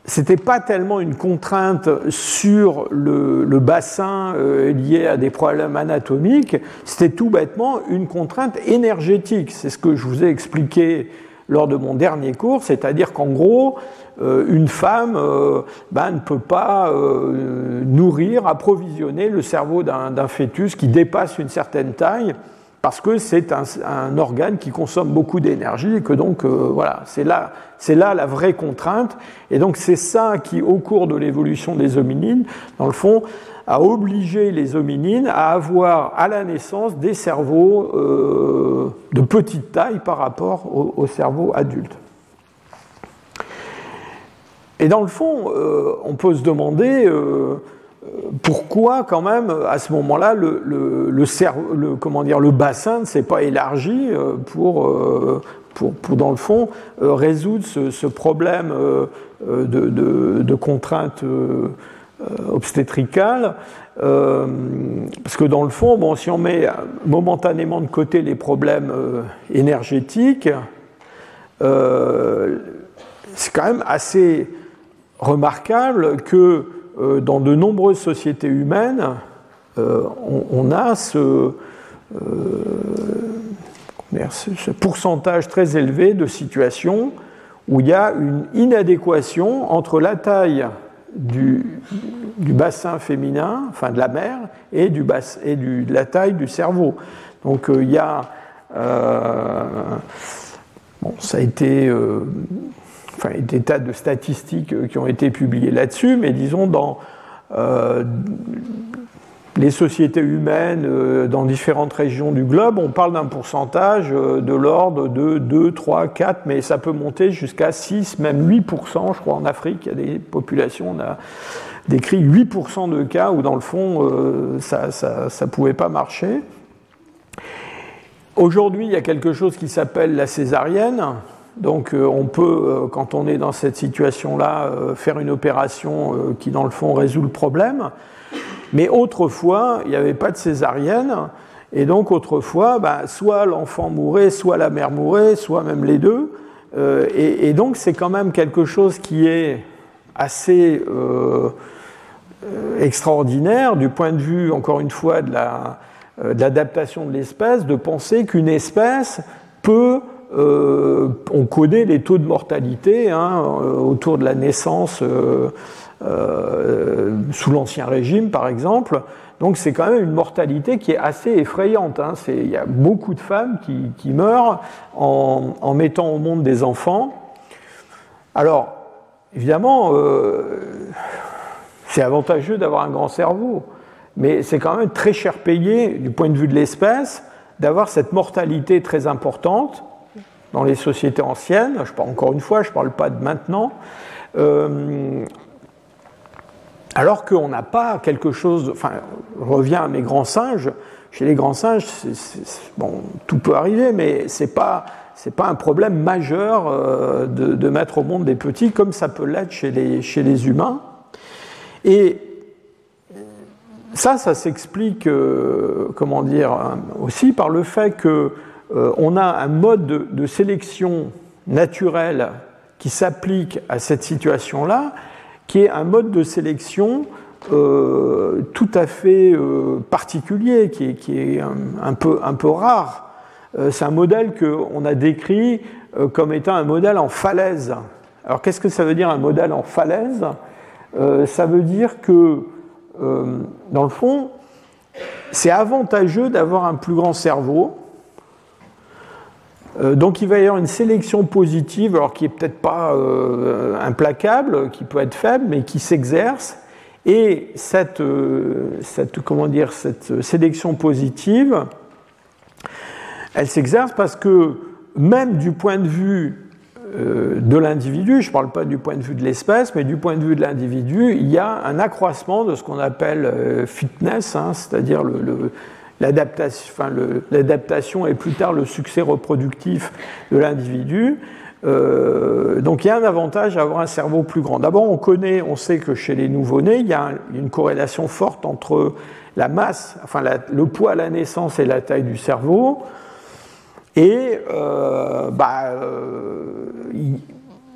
c'était pas tellement une contrainte sur le, bassin euh, lié à des problèmes anatomiques, c'était tout bêtement une contrainte énergétique. C'est ce que je vous ai expliqué lors de mon dernier cours, c'est-à-dire qu'en gros, une femme euh, ben, ne peut pas euh, nourrir, approvisionner le cerveau d'un fœtus qui dépasse une certaine taille parce que c'est un, organe qui consomme beaucoup d'énergie et que donc voilà, c'est là, là la vraie contrainte. Et donc c'est ça qui, au cours de l'évolution des hominines, dans le fond, a obligé les hominines à avoir à la naissance des cerveaux de petite taille par rapport au cerveau adulte. Et dans le fond, euh, on peut se demander euh, pourquoi, quand même, à ce moment-là, le, comment dire, le bassin ne s'est pas élargi euh, pour, pour, pour, dans le fond, résoudre ce, problème de, de, de contrainte obstétricale. parce que dans le fond, bon, si on met momentanément de côté les problèmes énergétiques, c'est quand même assez remarquable que euh, dans de nombreuses sociétés humaines, euh, on, a euh, ce, ce, pourcentage très élevé de situations où il y a une inadéquation entre la taille du, bassin féminin, enfin de la mère, et, du et du, de la taille du cerveau. Donc il y a. bon, ça a été. Enfin, des tas de statistiques qui ont été publiées là-dessus, mais disons dans les sociétés humaines euh, dans différentes régions du globe, on parle d'un pourcentage euh, de l'ordre de 2, 3, 4, mais ça peut monter jusqu'à 6, même 8%. Je crois en Afrique, il y a des populations, on a décrit 8% de cas où dans le fond, euh, ça ne pouvait pas marcher. Aujourd'hui, il y a quelque chose qui s'appelle la césarienne. Donc on peut, quand on est dans cette situation-là, faire une opération qui, dans le fond, résout le problème. Mais autrefois, il n'y avait pas de césarienne. Et donc autrefois, bah, soit l'enfant mourait, soit la mère mourait, soit même les deux. Euh, et, donc c'est quand même quelque chose qui est assez euh, euh, extraordinaire du point de vue, encore une fois, de l'adaptation de l'espèce, de penser qu'une espèce peut on connaît les taux de mortalité hein, autour de la naissance euh, sous l'Ancien Régime, par exemple. Donc c'est quand même une mortalité qui est assez effrayante. Hein. Il y a beaucoup de femmes qui, meurent en, mettant au monde des enfants. Alors, évidemment, euh, c'est avantageux d'avoir un grand cerveau, mais c'est quand même très cher payé du point de vue de l'espèce d'avoir cette mortalité très importante dans les sociétés anciennes. Je parle encore une fois, je ne parle pas de maintenant. Euh, alors qu'on n'a pas quelque chose. Enfin, je reviens à mes grands singes. Chez les grands singes, bon, tout peut arriver, mais ce n'est pas, pas un problème majeur euh, de, mettre au monde des petits comme ça peut l'être chez les, chez les humains. Et ça, ça s'explique, euh, comment dire, aussi par le fait qu'on euh, a un mode de, sélection naturelle qui s'applique à cette situation-là qui est un mode de sélection euh, tout à fait euh, particulier, qui est, un, peu, un, peu, rare. C'est un modèle qu'on a décrit comme étant un modèle en falaise. Alors qu'est-ce que ça veut dire un modèle en falaise? Ça veut dire que, dans le fond, c'est avantageux d'avoir un plus grand cerveau donc il va y avoir une sélection positive, alors qui n'est peut-être pas euh, implacable, qui peut être faible, mais qui s'exerce. Et cette, euh, cette, comment dire, cette sélection positive, elle s'exerce parce que même du point de vue de l'individu, je ne parle pas du point de vue de l'espèce, mais du point de vue de l'individu, il y a un accroissement de ce qu'on appelle fitness, hein, c'est-à-dire le l'adaptation et plus tard le succès reproductif de l'individu. Euh, donc il y a un avantage à avoir un cerveau plus grand. D'abord, on connaît, on sait que chez les nouveau-nés, il y a une corrélation forte entre la masse, enfin le poids à la naissance et la taille du cerveau. Et euh, bah, euh,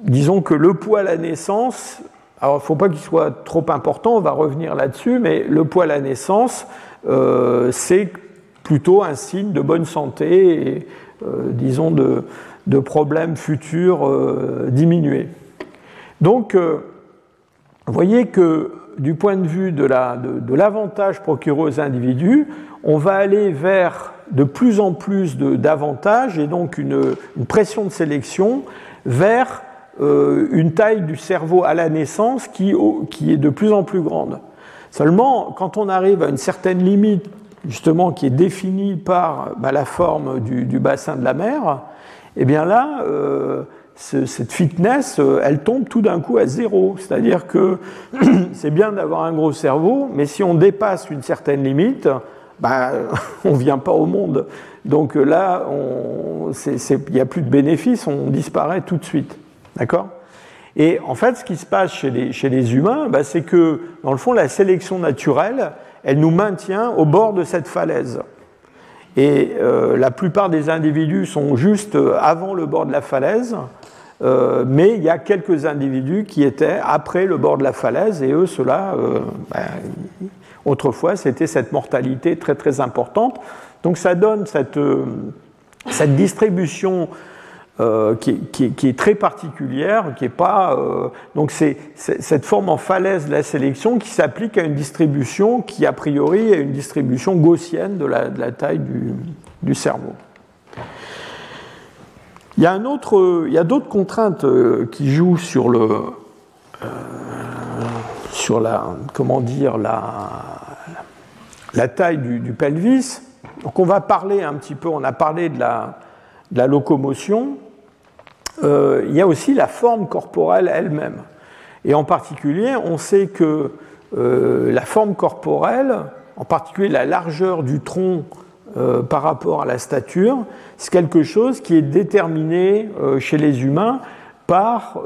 disons que le poids à la naissance, alors il ne faut pas qu'il soit trop important, on va revenir là-dessus, mais le poids à la naissance, c'est plutôt un signe de bonne santé et, euh, disons, de, problèmes futurs euh, diminués. Donc, vous voyez que du point de vue de l'avantage procuré aux individus, on va aller vers de plus en plus d'avantages et donc une, pression de sélection vers une taille du cerveau à la naissance qui, est de plus en plus grande. Seulement, quand on arrive à une certaine limite, justement, qui est définie par bah, la forme du, bassin de la mer, eh bien là, euh, cette fitness, euh, elle tombe tout d'un coup à zéro. C'est-à-dire que (clears throat) c'est bien d'avoir un gros cerveau, mais si on dépasse une certaine limite, bah, (laughs) on ne vient pas au monde. Donc là, il n'y a plus de bénéfices, on disparaît tout de suite. D'accord? Et en fait, ce qui se passe chez les, humains, bah, c'est que, dans le fond, la sélection naturelle, elle nous maintient au bord de cette falaise. Et euh, la plupart des individus sont juste euh, avant le bord de la falaise, euh, mais il y a quelques individus qui étaient après le bord de la falaise, et eux, ceux-là, bah, autrefois, c'était cette mortalité très très importante. Donc ça donne cette distribution euh, qui, est, très particulière, qui est pas. Euh, donc c'est cette forme en falaise de la sélection qui s'applique à une distribution qui a priori est une distribution gaussienne de la, taille du, cerveau. Il y a un autre, il y a d'autres contraintes euh, qui jouent sur le, sur la, comment dire, la, la taille du, pelvis. Donc on va parler un petit peu, on a parlé de la locomotion, euh, il y a aussi la forme corporelle elle-même. Et en particulier, on sait que euh, la forme corporelle, en particulier la largeur du tronc euh, par rapport à la stature, c'est quelque chose qui est déterminé chez les humains par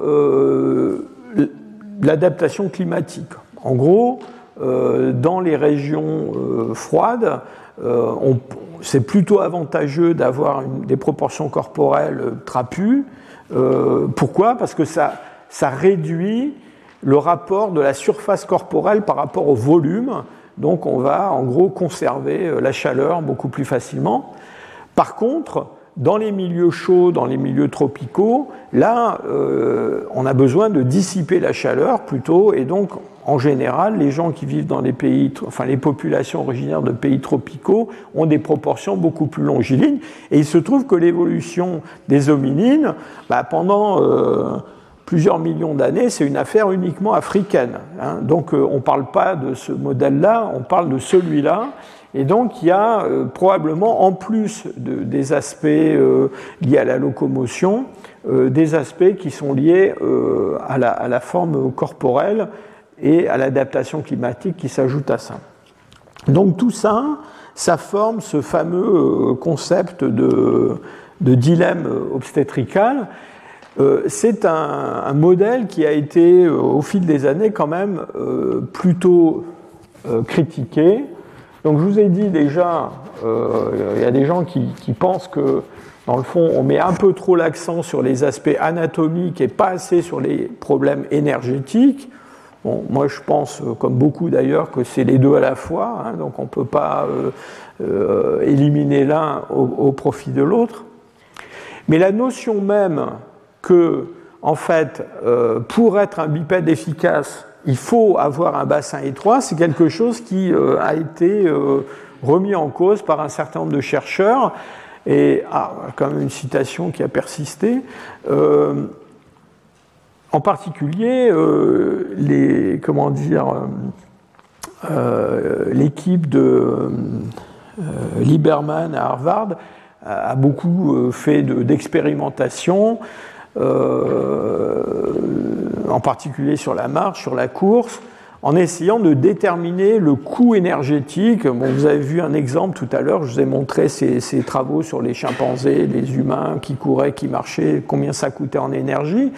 l'adaptation climatique. En gros, dans les régions froides, c'est plutôt avantageux d'avoir des proportions corporelles trapues euh, pourquoi? Parce que ça, réduit le rapport de la surface corporelle par rapport au volume. Donc on va en gros conserver euh, la chaleur beaucoup plus facilement. Par contre, dans les milieux chauds, dans les milieux tropicaux, là, euh, on a besoin de dissiper la chaleur plutôt, et donc en général, les gens qui vivent dans les pays, enfin les populations originaires de pays tropicaux ont des proportions beaucoup plus longilignes. Et il se trouve que l'évolution des hominines, bah, pendant euh, plusieurs millions d'années, c'est une affaire uniquement africaine. Hein. Donc euh, on ne parle pas de ce modèle-là, on parle de celui-là. Et donc il y a euh, probablement, en plus des aspects liés à la locomotion, des aspects qui sont liés à la, forme corporelle et à l'adaptation climatique qui s'ajoute à ça. Donc tout ça, ça forme ce fameux euh, concept de, dilemme obstétrical. Euh, c'est un, modèle qui a été, euh, au fil des années, quand même plutôt critiqué. Donc je vous ai dit déjà, il y a des gens qui, qui, pensent que, dans le fond, on met un peu trop l'accent sur les aspects anatomiques et pas assez sur les problèmes énergétiques moi, je pense, euh, comme beaucoup d'ailleurs, que c'est les deux à la fois, hein, donc on ne peut pas euh, euh, éliminer l'un au, profit de l'autre. Mais la notion même que, en fait, pour être un bipède efficace, il faut avoir un bassin étroit, c'est quelque chose qui a été remis en cause par un certain nombre de chercheurs. Et, ah, comme une citation qui a persisté, en particulier, euh, euh, euh, l'équipe de Lieberman à Harvard a, beaucoup fait d'expérimentation, en particulier sur la marche, sur la course, en essayant de déterminer le coût énergétique. vous avez vu un exemple tout à l'heure, je vous ai montré ces, ces, travaux sur les chimpanzés, les humains qui couraient, qui marchaient, combien ça coûtait en énergie.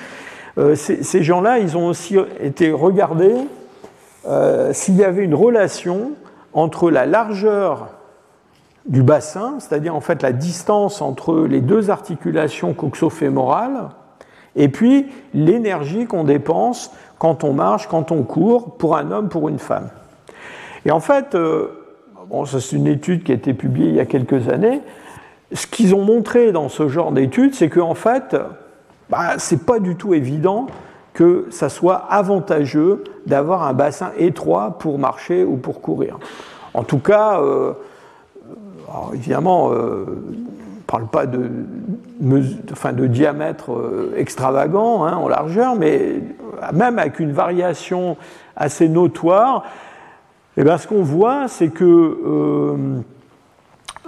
Euh, ces, gens-là, ils ont aussi été regardés euh, s'il y avait une relation entre la largeur du bassin, c'est-à-dire en fait la distance entre les deux articulations coxofémorales, et puis l'énergie qu'on dépense quand on marche, quand on court, pour un homme, pour une femme. Et en fait, euh, bon, c'est une étude qui a été publiée il y a quelques années. Ce qu'ils ont montré dans ce genre d'études, c'est qu'en fait, bah, ce n'est pas du tout évident que ça soit avantageux d'avoir un bassin étroit pour marcher ou pour courir. En tout cas, euh, évidemment, euh, on ne parle pas de, enfin, de diamètre euh, extravagant hein, en largeur, mais même avec une variation assez notoire, eh bien, ce qu'on voit, c'est que euh,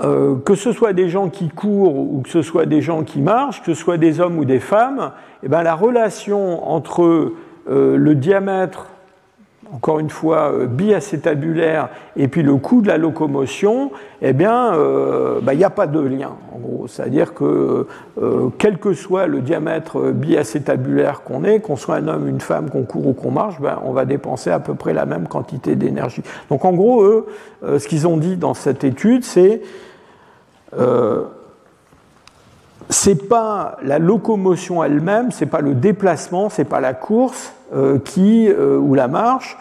que ce soit des gens qui courent ou que ce soit des gens qui marchent, que ce soit des hommes ou des femmes, eh ben, la relation entre euh, le diamètre, encore une fois, euh, biacétabulaire, et puis le coût de la locomotion, eh bien, bah, il n'y a pas de lien, en gros. C'est-à-dire que quel que soit le diamètre biacétabulaire qu'on ait, qu'on soit un homme, une femme, qu'on court ou qu'on marche, ben, on va dépenser à peu près la même quantité d'énergie. Donc en gros, eux, ce qu'ils ont dit dans cette étude, c'est euh, c'est pas la locomotion elle-même, c'est pas le déplacement, c'est pas la course qui, ou la marche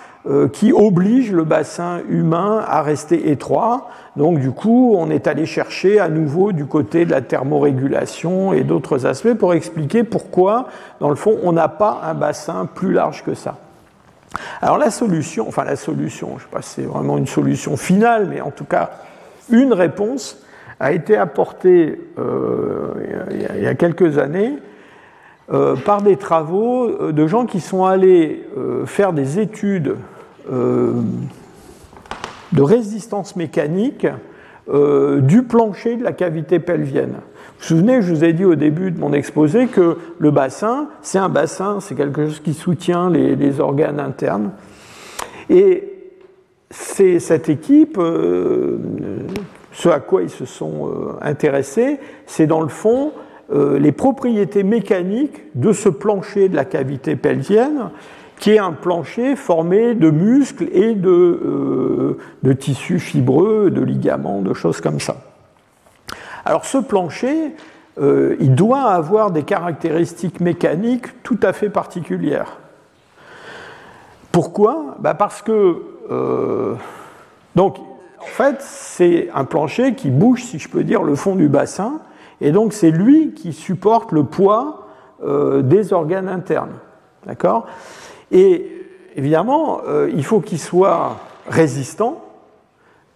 qui oblige le bassin humain à rester étroit. Donc du coup, on est allé chercher à nouveau du côté de la thermorégulation et d'autres aspects pour expliquer pourquoi, dans le fond, on n'a pas un bassin plus large que ça. Alors la solution, enfin la solution, je ne sais pas si c'est vraiment une solution finale, mais en tout cas, une réponse a été apportée euh, il y a quelques années euh, par des travaux euh, de gens qui sont allés faire des études de résistance mécanique du plancher de la cavité pelvienne. Vous vous souvenez, je vous ai dit au début de mon exposé que le bassin, c'est un bassin, c'est quelque chose qui soutient les, organes internes. Et c'est cette équipe, euh, ce à quoi ils se sont euh, intéressés, c'est dans le fond euh, les propriétés mécaniques de ce plancher de la cavité pelvienne, qui est un plancher formé de muscles et de, de tissus fibreux, de ligaments, de choses comme ça. Alors ce plancher, euh, il doit avoir des caractéristiques mécaniques tout à fait particulières. Pourquoi? Bah, Parce que, euh, donc, en fait, c'est un plancher qui bouge, si je peux dire, le fond du bassin, et donc c'est lui qui supporte le poids euh, des organes internes. D'accord? Et évidemment, il faut qu'il soit résistant,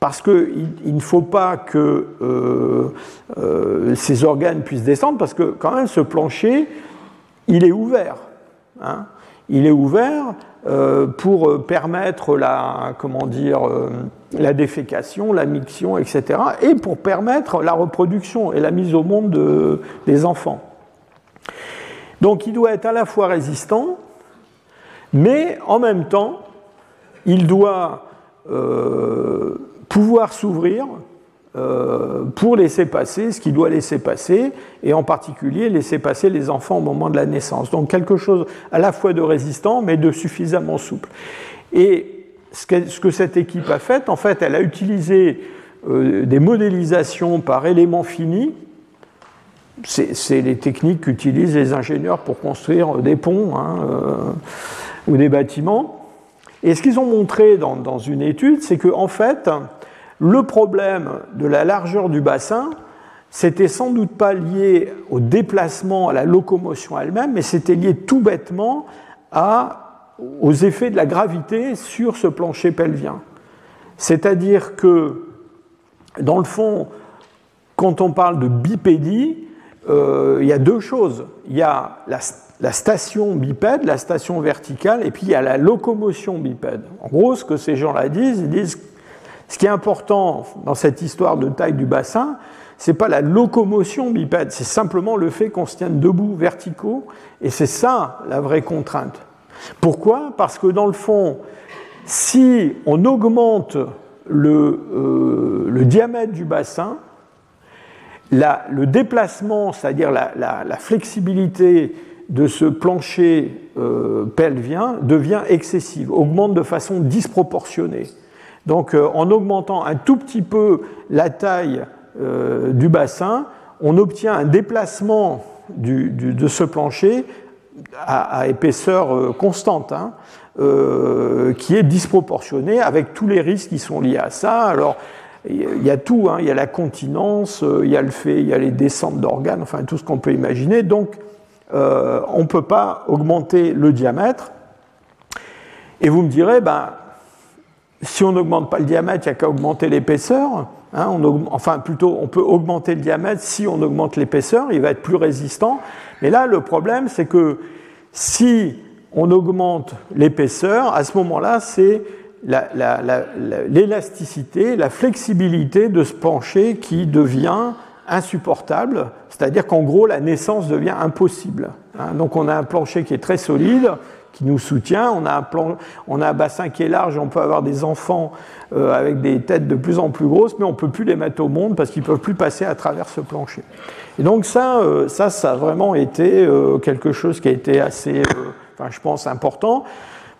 parce qu'il ne faut pas que euh, euh, ces organes puissent descendre, parce que quand même ce plancher, il est ouvert. Hein. il est ouvert euh, pour permettre la, comment dire, la défécation, la miction, etc., et pour permettre la reproduction et la mise au monde des enfants. Donc il doit être à la fois résistant, mais en même temps, il doit pouvoir s'ouvrir euh, pour laisser passer ce qu'il doit laisser passer, et en particulier laisser passer les enfants au moment de la naissance. Donc quelque chose à la fois de résistant, mais de suffisamment souple. Et ce que, cette équipe a fait, en fait, elle a utilisé euh, des modélisations par éléments finis. C'est les techniques qu'utilisent les ingénieurs pour construire des ponts hein, euh, ou des bâtiments. Et ce qu'ils ont montré dans, dans une étude, c'est qu'en en fait, le problème de la largeur du bassin, c'était sans doute pas lié au déplacement, à la locomotion elle-même, mais c'était lié tout bêtement aux effets de la gravité sur ce plancher pelvien. C'est-à-dire que, dans le fond, quand on parle de bipédie, euh, il y a deux choses. Il y a la, station bipède, la station verticale, et puis il y a la locomotion bipède. En gros, ce que ces gens-là disent, ils disent ce qui est important dans cette histoire de taille du bassin, c'est pas la locomotion bipède, c'est simplement le fait qu'on se tienne debout verticaux, et c'est ça la vraie contrainte. Pourquoi? Parce que dans le fond, si on augmente le, euh, diamètre du bassin, le déplacement, c'est-à-dire la, flexibilité de ce plancher euh, pelvien devient excessive, augmente de façon disproportionnée. Donc euh, en augmentant un tout petit peu la taille euh, du bassin, on obtient un déplacement de ce plancher à, épaisseur euh, constante, hein, qui est disproportionné avec tous les risques qui sont liés à ça. Alors, il y a tout, hein. il y a la continence, il y a le fait, il y a les descentes d'organes, enfin tout ce qu'on peut imaginer. Donc, on ne peut pas augmenter le diamètre. Et vous me direz, ben, si on n'augmente pas le diamètre, il n'y a qu'à augmenter l'épaisseur. Hein, enfin, plutôt, on peut augmenter le diamètre si on augmente l'épaisseur, il va être plus résistant. Mais là, le problème, c'est que si on augmente l'épaisseur, à ce moment-là, c'est l'élasticité, la, flexibilité de ce plancher qui devient insupportable, c'est-à-dire qu'en gros, la naissance devient impossible. Hein. donc on a un plancher qui est très solide, qui nous soutient. On a, un plan, on a un bassin qui est large, on peut avoir des enfants euh, avec des têtes de plus en plus grosses, mais on ne peut plus les mettre au monde parce qu'ils ne peuvent plus passer à travers ce plancher. Et donc ça, euh, ça, ça a vraiment été euh, quelque chose qui a été assez, enfin, je pense, important.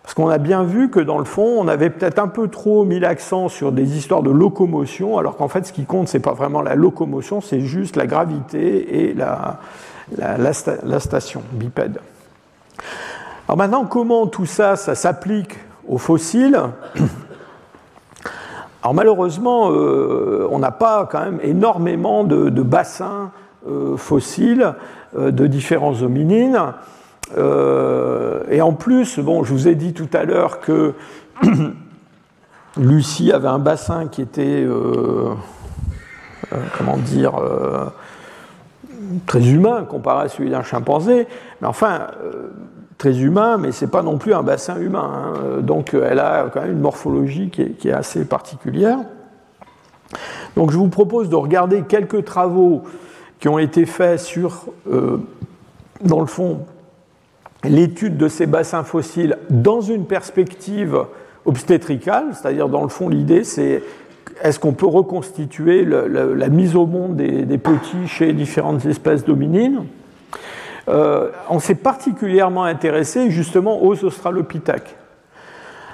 Parce qu'on a bien vu que dans le fond, on avait peut-être un peu trop mis l'accent sur des histoires de locomotion, alors qu'en fait, ce qui compte, c'est pas vraiment la locomotion, c'est juste la gravité et la, la, la station bipède. Alors maintenant, comment tout ça, ça s'applique aux fossiles (clears throat) Alors malheureusement, euh, on n'a pas quand même énormément de, bassins euh, fossiles euh, de différents hominines. et en plus, bon, je vous ai dit tout à l'heure que (clears throat) Lucie avait un bassin qui était, comment dire, très humain comparé à celui d'un chimpanzé. Mais enfin, très humain, mais ce n'est pas non plus un bassin humain. Hein. Donc elle a quand même une morphologie qui est, assez particulière. Donc je vous propose de regarder quelques travaux qui ont été faits sur, euh, dans le fond, l'étude de ces bassins fossiles dans une perspective obstétricale, c'est-à-dire dans le fond l'idée c'est est-ce qu'on peut reconstituer la mise au monde des, des petits chez différentes espèces dominines euh, on s'est particulièrement intéressé justement aux australopithèques.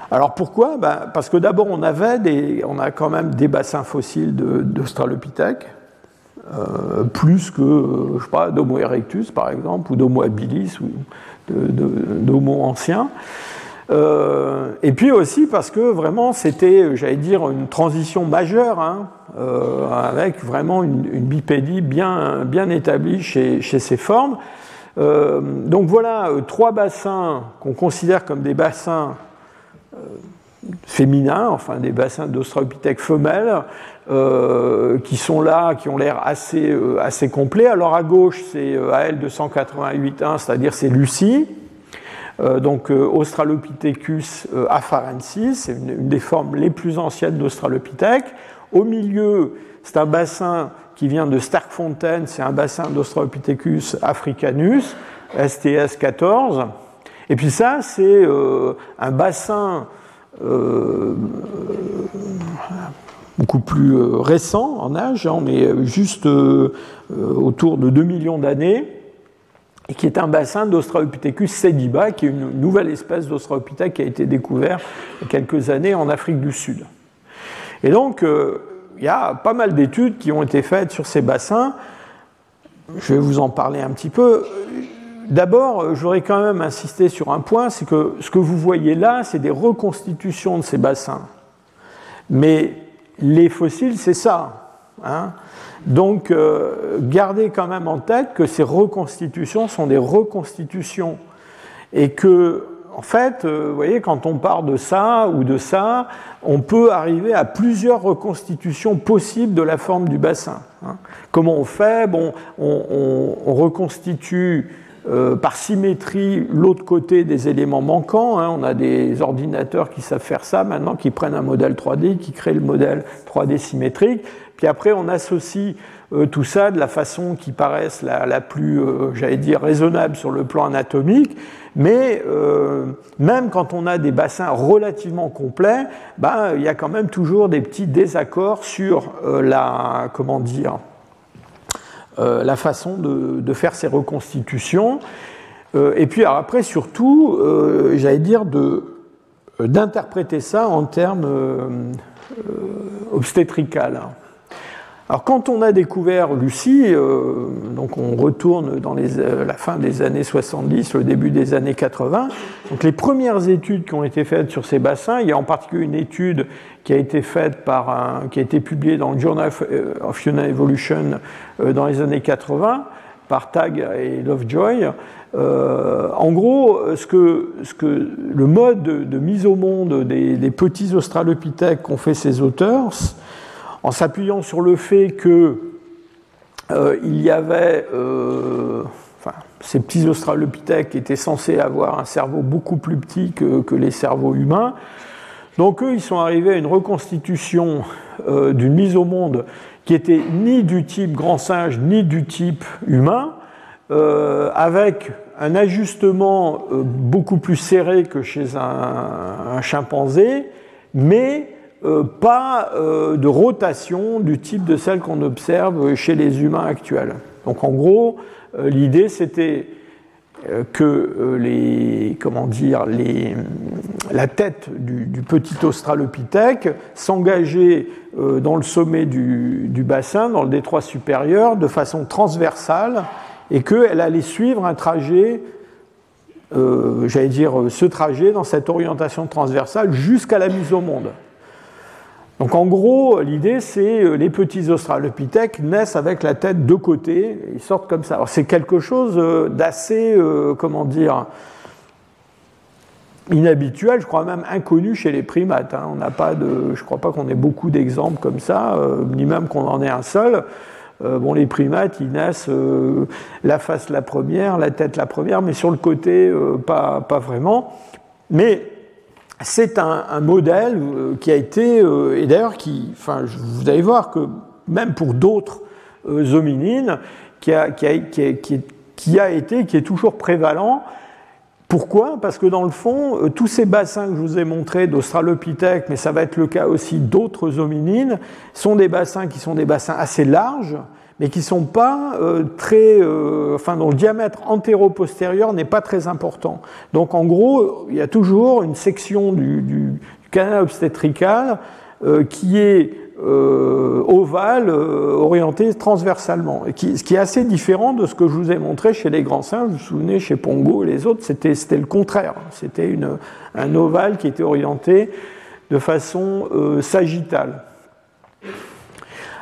Alors pourquoi? Ben, Parce que d'abord on avait des, on a quand même des bassins fossiles d'australopithèques, euh, plus que je sais pas d'Homo erectus par exemple ou d'Homo habilis ou d'Homo ancien. Euh, et puis aussi parce que vraiment c'était, j'allais dire, une transition majeure, hein, avec vraiment une, bipédie bien, bien établie chez, chez ces formes. Euh, donc voilà euh, trois bassins qu'on considère comme des bassins euh, féminins, enfin des bassins d'Australopithèques femelles, qui sont là, qui ont l'air assez, assez complets. Alors à gauche, c'est AL 288.1, c'est-à-dire c'est Lucie. donc Australopithecus afarensis, c'est une, une, des formes les plus anciennes d'Australopithèque. Au milieu, c'est un bassin qui vient de Starkfontein, c'est un bassin d'Australopithecus africanus, STS 14. Et puis ça, c'est euh, un bassin euh, beaucoup plus euh, récent en âge, hein, mais juste autour de 2 millions d'années, et qui est un bassin d'Australopithecus sediba, qui est une nouvelle espèce d'Australopithèque qui a été découverte il y a quelques années en Afrique du Sud. Et donc, y a pas mal d'études qui ont été faites sur ces bassins. Je vais vous en parler un petit peu. D'abord, j'aurais quand même insisté sur un point, c'est que ce que vous voyez là, c'est des reconstitutions de ces bassins. Mais les fossiles, c'est ça. Hein. Donc, euh, gardez quand même en tête que ces reconstitutions sont des reconstitutions et que en fait, euh, vous voyez, quand on part de ça ou de ça, on peut arriver à plusieurs reconstitutions possibles de la forme du bassin. Hein. Comment on fait? On, reconstitue euh, par symétrie l'autre côté des éléments manquants. Hein. On a des ordinateurs qui savent faire ça maintenant, qui prennent un modèle 3D, qui créent le modèle 3D symétrique. Puis après, on associe euh, tout ça de la façon qui paraisse la, plus, j'allais dire, raisonnable sur le plan anatomique. Mais euh, même quand on a des bassins relativement complets, ben, il y a quand même toujours des petits désaccords sur euh, la, comment dire, euh, la façon de, faire ces reconstitutions. et puis après, surtout, j'allais dire d'interpréter ça en termes obstétricales. Alors quand on a découvert Lucie, euh, donc on retourne dans euh, la fin des années 70, le début des années 80, donc les premières études qui ont été faites sur ces bassins, il y a en particulier une étude qui a été faite par qui a été publiée dans le Journal of euh, Human Evolution dans les années 80 par Tag et Lovejoy. en gros, ce que, ce que, le mode de, mise au monde des, des petits australopithèques qu'ont fait ces auteurs, en s'appuyant sur le fait que euh, il y avait euh, ces petits australopithèques étaient censés avoir un cerveau beaucoup plus petit que, les cerveaux humains. Donc eux, ils sont arrivés à une reconstitution euh, d'une mise au monde qui était ni du type grand singe ni du type humain, avec un ajustement beaucoup plus serré que chez un chimpanzé, mais euh, pas euh, de rotation du type de celle qu'on observe chez les humains actuels. Donc en gros, euh, l'idée c'était que comment dire, les, la tête du, petit australopithèque s'engageait dans le sommet du, du, bassin, dans le détroit supérieur, de façon transversale, et qu'elle allait suivre un trajet j'allais dire, ce trajet dans cette orientation transversale jusqu'à la mise au monde. Donc en gros, l'idée c'est euh, les petits australopithèques naissent avec la tête de côté, ils sortent comme ça. Alors c'est quelque chose euh, d'assez, euh, comment dire, inhabituel, je crois même inconnu chez les primates. Hein. On n'a pas de, je crois pas qu'on ait beaucoup d'exemples comme ça, ni même qu'on en ait un seul. bon, les primates, ils naissent la face la première, la tête la première, mais sur le côté, pas, pas vraiment. Mais c'est un, modèle euh, qui a été, euh, et d'ailleurs, qui, enfin, vous allez voir que même pour d'autres euh, hominines, qui a, qui, a, qui, a, été, qui est toujours prévalent. Pourquoi? Parce que dans le fond, tous ces bassins que je vous ai montrés d'Australopithèque, mais ça va être le cas aussi d'autres hominines, sont des bassins qui sont des bassins assez larges, mais qui sont pas euh, très, euh, enfin dont le diamètre antéro-postérieur n'est pas très important. Donc en gros, il y a toujours une section du, canal obstétrical euh, qui est ovale, orientée transversalement, ce qui est assez différent de ce que je vous ai montré chez les grands singes. Vous vous souvenez, chez Pongo et les autres, c'était le contraire. C'était un ovale qui était orienté de façon sagittale.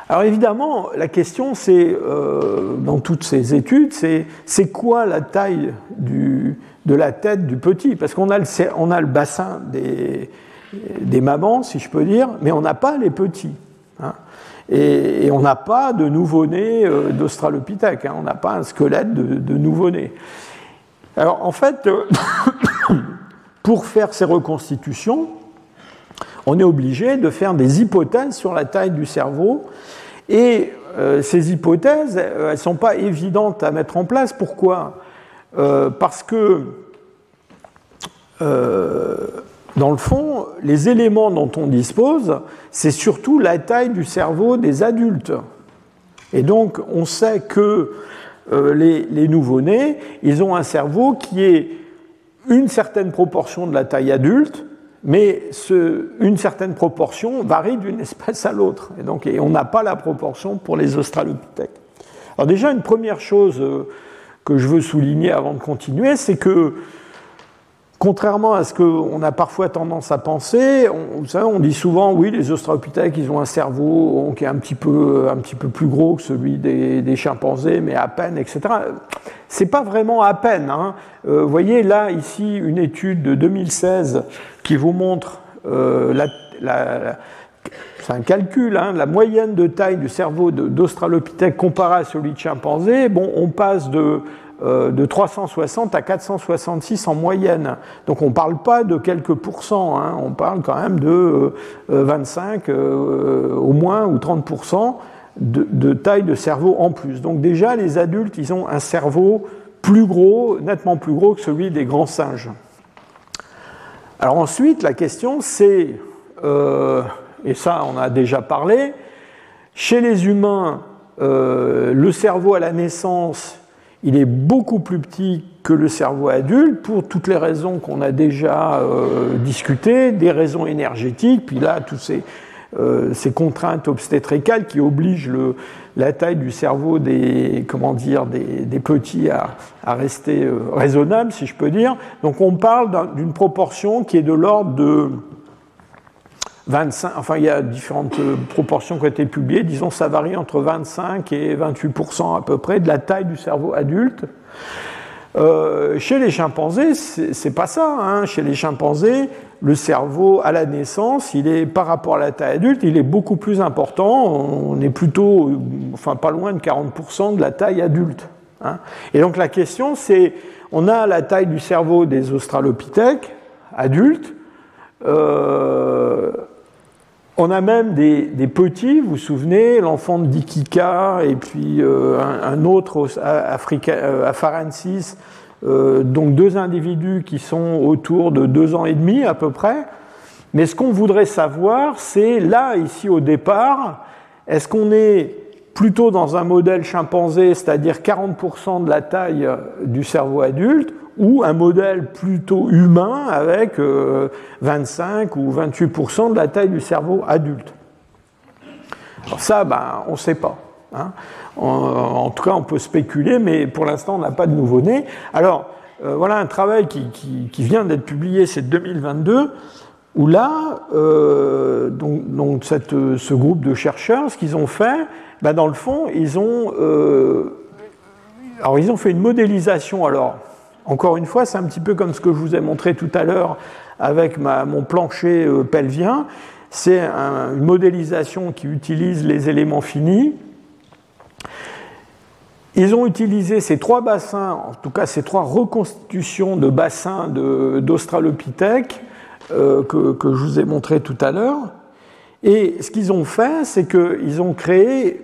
Alors évidemment, la question, c'est, euh, dans toutes ces études, c'est, c'est quoi la taille de la tête du petit? Parce qu'on a le, on a le bassin des, des mamans, si je peux dire, mais on n'a pas les petits. Hein. Et, on n'a pas de nouveau-né euh, d'Australopithèque, hein. on n'a pas un squelette de, de nouveau-né. Alors en fait, euh, (coughs) pour faire ces reconstitutions, on est obligé de faire des hypothèses sur la taille du cerveau. Et euh, ces hypothèses, elles ne sont pas évidentes à mettre en place. Pourquoi? Euh, Parce que, euh, dans le fond, les éléments dont on dispose, c'est surtout la taille du cerveau des adultes. Et donc, on sait que les, les nouveau-nés, ils ont un cerveau qui est une certaine proportion de la taille adulte, mais une certaine proportion varie d'une espèce à l'autre. Et donc, on n'a pas la proportion pour les australopithèques. Alors déjà, une première chose euh, que je veux souligner avant de continuer, c'est que Contrairement à ce qu'on a parfois tendance à penser, on, vous savez, on dit souvent, oui, les australopithèques, ils ont un cerveau qui est un petit peu, un petit peu plus gros que celui des, chimpanzés, mais à peine, etc. C'est pas vraiment à peine. Hein. Euh, vous voyez là, ici, une étude de 2016 qui vous montre euh, la, c'est un calcul, hein, la moyenne de taille du cerveau d'Australopithèque comparé à celui de chimpanzé. Bon, on passe de euh, de 360 à 466 en moyenne. Donc on ne parle pas de quelques pourcents, hein. on parle quand même de 25 euh, euh, au moins ou 30 de, de, taille de cerveau en plus. Donc déjà les adultes, ils ont un cerveau plus gros, nettement plus gros que celui des grands singes. Alors ensuite, la question c'est, et ça on a déjà parlé, chez les humains, le cerveau à la naissance, il est beaucoup plus petit que le cerveau adulte pour toutes les raisons qu'on a déjà euh, discutées, des raisons énergétiques, puis là, toutes ces, euh, ces contraintes obstétricales qui obligent la taille du cerveau des, comment dire, des, petits à, rester euh, raisonnable, si je peux dire. Donc on parle d'une proportion qui est de l'ordre de 25, enfin il y a différentes euh, proportions qui ont été publiées, disons ça varie entre 25 et 28% à peu près de la taille du cerveau adulte. Euh, chez les chimpanzés, c'est pas ça. Hein. Chez les chimpanzés, le cerveau à la naissance, il est par rapport à la taille adulte, il est beaucoup plus important. On est plutôt, enfin pas loin de 40% de la taille adulte. Hein. Et donc la question, c'est, on a la taille du cerveau des australopithèques adultes. Euh, on a même des, petits, vous vous souvenez, l'enfant de Dikika et puis euh, un, autre euh, Afarensis, donc deux individus qui sont autour de deux ans et demi à peu près. Mais ce qu'on voudrait savoir, c'est là, ici au départ, est-ce qu'on est plutôt dans un modèle chimpanzé, c'est-à-dire 40% de la taille du cerveau adulte, ou un modèle plutôt humain avec 25 euh, ou 28% de la taille du cerveau adulte? Alors ça, ben, on ne sait pas. Hein. En, tout cas, on peut spéculer, mais pour l'instant, on n'a pas de nouveau-né. Alors, voilà un travail qui, vient d'être publié, c'est 2022, où là, donc, ce groupe de chercheurs, ce qu'ils ont fait, bah, dans le fond, ils ont, alors, ils ont fait une modélisation. Alors, encore une fois, c'est un petit peu comme ce que je vous ai montré tout à l'heure avec mon plancher pelvien. C'est une modélisation qui utilise les éléments finis. Ils ont utilisé ces trois bassins, en tout cas ces trois reconstitutions de bassins d'Australopithèque euh, que, je vous ai montré tout à l'heure. Et ce qu'ils ont fait, c'est qu'ils ont créé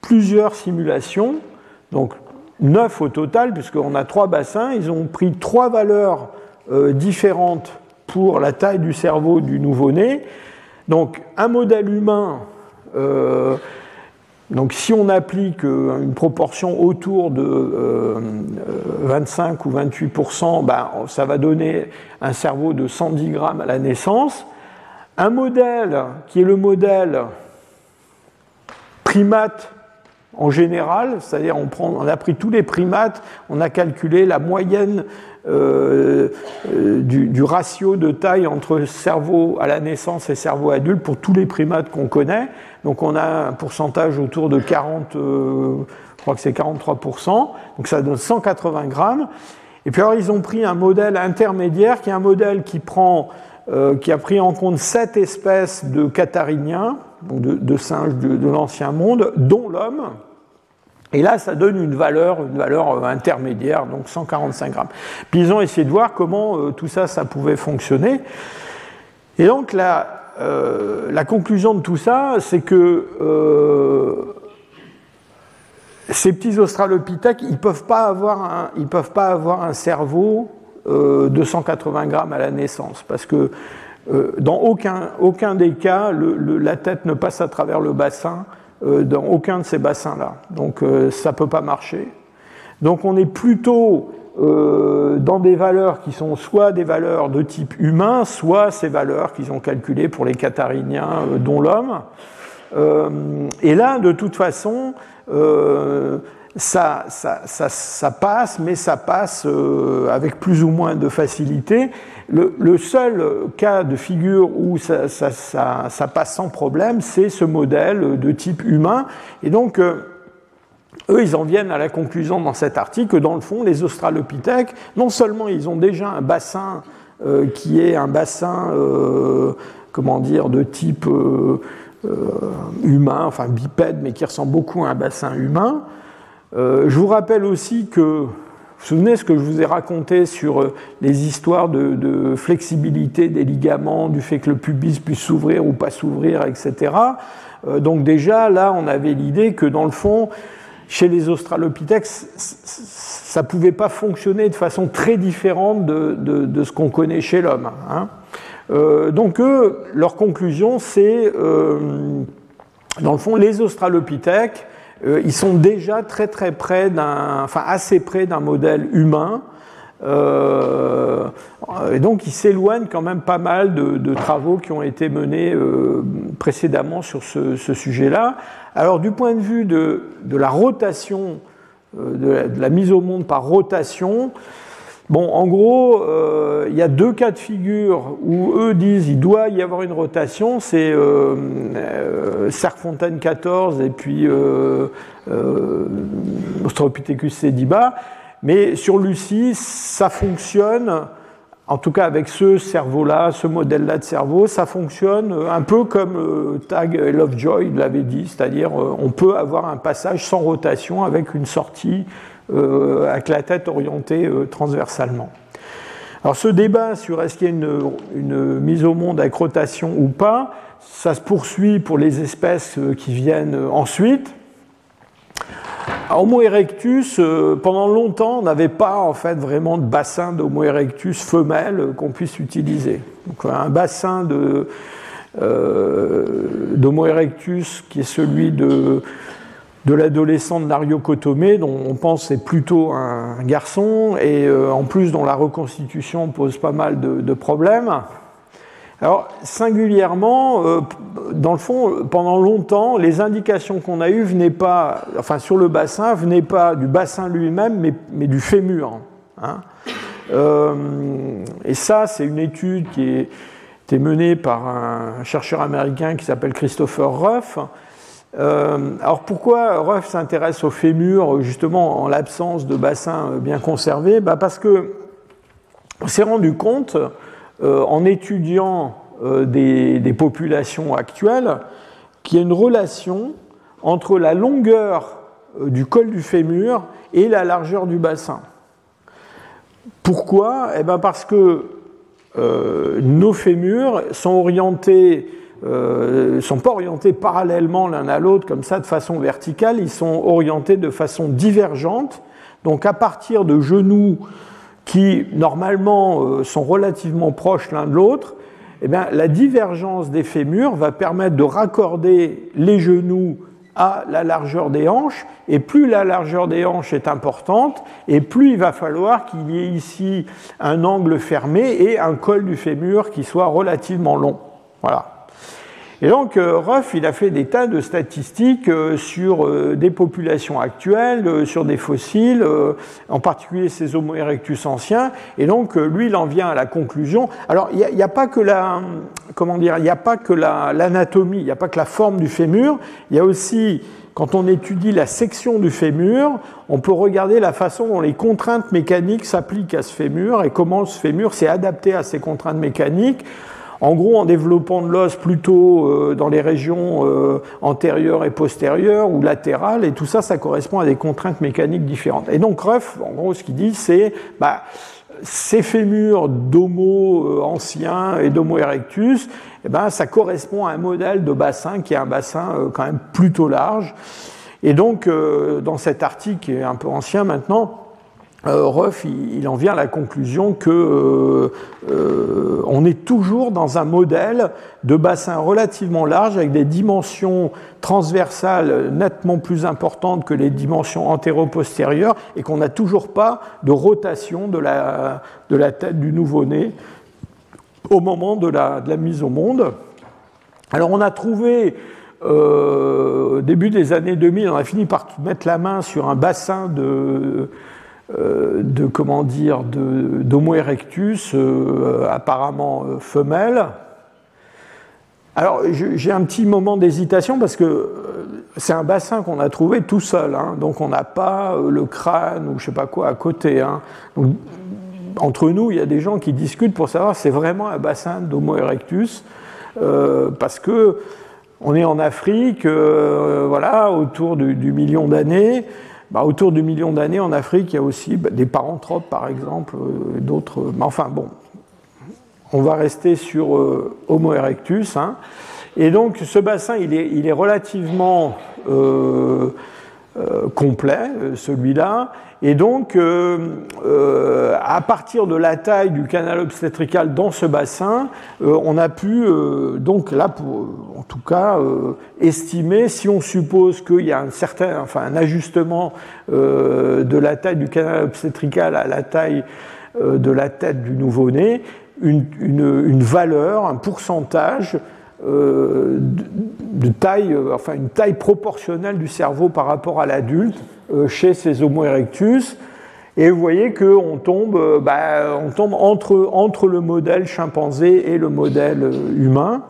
plusieurs simulations, donc neuf au total, puisqu'on a trois bassins. Ils ont pris trois valeurs euh, différentes pour la taille du cerveau du nouveau-né donc un modèle humain, euh, donc si on applique euh, une proportion autour de 25 euh, ou 28%, ben, ça va donner un cerveau de 110 grammes à la naissance. Un modèle qui est le modèle primate en général, c'est-à-dire on, a pris tous les primates, on a calculé la moyenne euh, euh, du, ratio de taille entre cerveau à la naissance et cerveau adulte pour tous les primates qu'on connaît. Donc on a un pourcentage autour de 40, euh, je crois que c'est 43%, donc ça donne 180 grammes. Et puis alors ils ont pris un modèle intermédiaire qui est un modèle qui prend qui a pris en compte sept espèces de cathariniens, de, singes de l'ancien monde, dont l'homme, et là, ça donne une valeur, une valeur euh, intermédiaire, donc 145 grammes. Puis ils ont essayé de voir comment euh, tout ça, ça pouvait fonctionner. Et donc la, euh, conclusion de tout ça, c'est que ces petits australopithèques, ils ne peuvent, pas avoir un, ils peuvent pas avoir un cerveau de 180 grammes à la naissance, parce que dans aucun, aucun des cas, la tête ne passe à travers le bassin euh, dans aucun de ces bassins-là. Donc euh, ça ne peut pas marcher. Donc on est plutôt euh, dans des valeurs qui sont soit des valeurs de type humain, soit ces valeurs qu'ils ont calculées pour les cathariniens, dont l'homme. et là, de toute façon, ça, ça, ça, ça, passe, mais ça passe avec plus ou moins de facilité. Le, seul cas de figure où ça, passe sans problème, c'est ce modèle de type humain. Et donc, euh, eux, ils en viennent à la conclusion dans cet article que, dans le fond, les australopithèques, non seulement ils ont déjà un bassin euh, qui est un bassin, euh, comment dire, de type humain, enfin bipède, mais qui ressemble beaucoup à un bassin humain. je vous rappelle aussi que vous vous souvenez ce que je vous ai raconté sur euh, les histoires de, flexibilité des ligaments, du fait que le pubis puisse s'ouvrir ou pas s'ouvrir, etc. Euh, donc déjà, là, on avait l'idée que dans le fond, chez les Australopithèques, ça ne pouvait pas fonctionner de façon très différente de, ce qu'on connaît chez l'homme. Hein. Euh, donc leur conclusion, c'est, dans le fond, les Australopithèques, euh, ils sont déjà très très près d'un, enfin assez près d'un modèle humain. Euh, et donc ils s'éloignent quand même pas mal de, travaux qui ont été menés euh, précédemment sur ce, sujet-là. Alors du point de vue de, la rotation, de la, mise au monde par rotation, Bon, en gros, euh, il y a deux cas de figure où eux disent il doit y avoir une rotation, c'est euh, euh 14 et puis euh, euh, Australopithecus sediba, mais sur Lucie, ça fonctionne, en tout cas avec ce cerveau-là, ce modèle-là de cerveau, ça fonctionne un peu comme Tag et Lovejoy l'avait dit, c'est-à-dire on peut avoir un passage sans rotation avec une sortie avec la tête orientée euh, transversalement. Alors ce débat sur est-ce qu'il y a une, mise au monde avec rotation ou pas, ça se poursuit pour les espèces euh, qui viennent ensuite. Homo erectus, pendant longtemps, on n'avait pas en fait vraiment de bassin d'Homo erectus femelle qu'on puisse utiliser. Donc un bassin d'Homo erectus qui est celui de de l'adolescent de Nario Kotome, dont on pense c'est plutôt un garçon, et euh, en plus dont la reconstitution pose pas mal de, problèmes. Alors, singulièrement, euh, dans le fond, pendant longtemps, les indications qu'on a eues venaient pas, enfin sur le bassin, venaient pas du bassin lui-même, mais, du fémur. Hein. et ça, c'est une étude qui a été menée par un chercheur américain qui s'appelle Christopher Ruff. Alors pourquoi Ruff s'intéresse au fémur justement en l'absence de bassins bien conservés? Bah Parce que on s'est rendu compte en étudiant des, des, populations actuelles qu'il y a une relation entre la longueur euh, du col du fémur et la largeur du bassin. Pourquoi? Eh bien Parce que euh, nos fémurs sont orientés, euh, sont pas orientés parallèlement l'un à l'autre comme ça de façon verticale, ils sont orientés de façon divergente. Donc à partir de genoux qui normalement sont relativement proches l'un de l'autre, eh bien, la divergence des fémurs va permettre de raccorder les genoux à la largeur des hanches, et plus la largeur des hanches est importante, et plus il va falloir qu'il y ait ici un angle fermé et un col du fémur qui soit relativement long. Voilà. Et donc, euh, Ruff, il a fait des tas de statistiques euh, sur euh, des populations actuelles, sur des fossiles, en particulier ces Homo erectus anciens. Et donc, lui, il en vient à la conclusion. Alors, il n'y a, pas que la, comment dire, il n'y a pas que l'anatomie, il n'y a pas que la forme du fémur. Il y a aussi, quand on étudie la section du fémur, on peut regarder la façon dont les contraintes mécaniques s'appliquent à ce fémur et comment ce fémur s'est adapté à ces contraintes mécaniques. En gros, en développant de l'os plutôt euh, dans les régions euh, antérieures et postérieures ou latérales, et tout ça, ça correspond à des contraintes mécaniques différentes. Et donc Ruff, en gros, ce qu'il dit, c'est bah, ces fémurs d'Homo euh, ancien et d'Homo erectus, eh ben, ça correspond à un modèle de bassin qui est un bassin quand même plutôt large. Et donc, dans cet article qui est un peu ancien maintenant, euh, Ruff, il, en vient à la conclusion que euh, euh, on est toujours dans un modèle de bassin relativement large avec des dimensions transversales nettement plus importantes que les dimensions antéro-postérieures et qu'on n'a toujours pas de rotation de la, de la tête du nouveau-né au moment de la, de la, mise au monde. Alors on a trouvé au début des années 2000, on a fini par mettre la main sur un bassin de euh, de comment dire d'Homo erectus, euh, apparemment euh, femelle. Alors j'ai un petit moment d'hésitation parce que c'est un bassin qu'on a trouvé tout seul, hein. donc on n'a pas le crâne ou je sais pas quoi à côté. Hein. entre nous, il y a des gens qui discutent pour savoir si c'est vraiment un bassin d'Homo erectus, parce que on est en Afrique, voilà, autour du million d'années. Bah, autour du million d'années en Afrique, il y a aussi bah, des paranthropes, par exemple, euh, d'autres. Mais enfin, bon, on va rester sur euh, Homo erectus. Hein. Et donc, ce bassin, il est, il est relativement euh, complet, celui-là. Et donc, à partir de la taille du canal obstétrical dans ce bassin, on a pu, donc là, en tout cas, euh, estimer, si on suppose qu'il y a un certain, enfin, un ajustement euh, de la taille du canal obstétrical à la taille euh, de la tête du nouveau-né, une, valeur, un pourcentage de, taille, enfin une taille proportionnelle du cerveau par rapport à l'adulte chez ces Homo erectus. Et vous voyez qu'on tombe, bah, on tombe entre, entre le modèle chimpanzé et le modèle humain.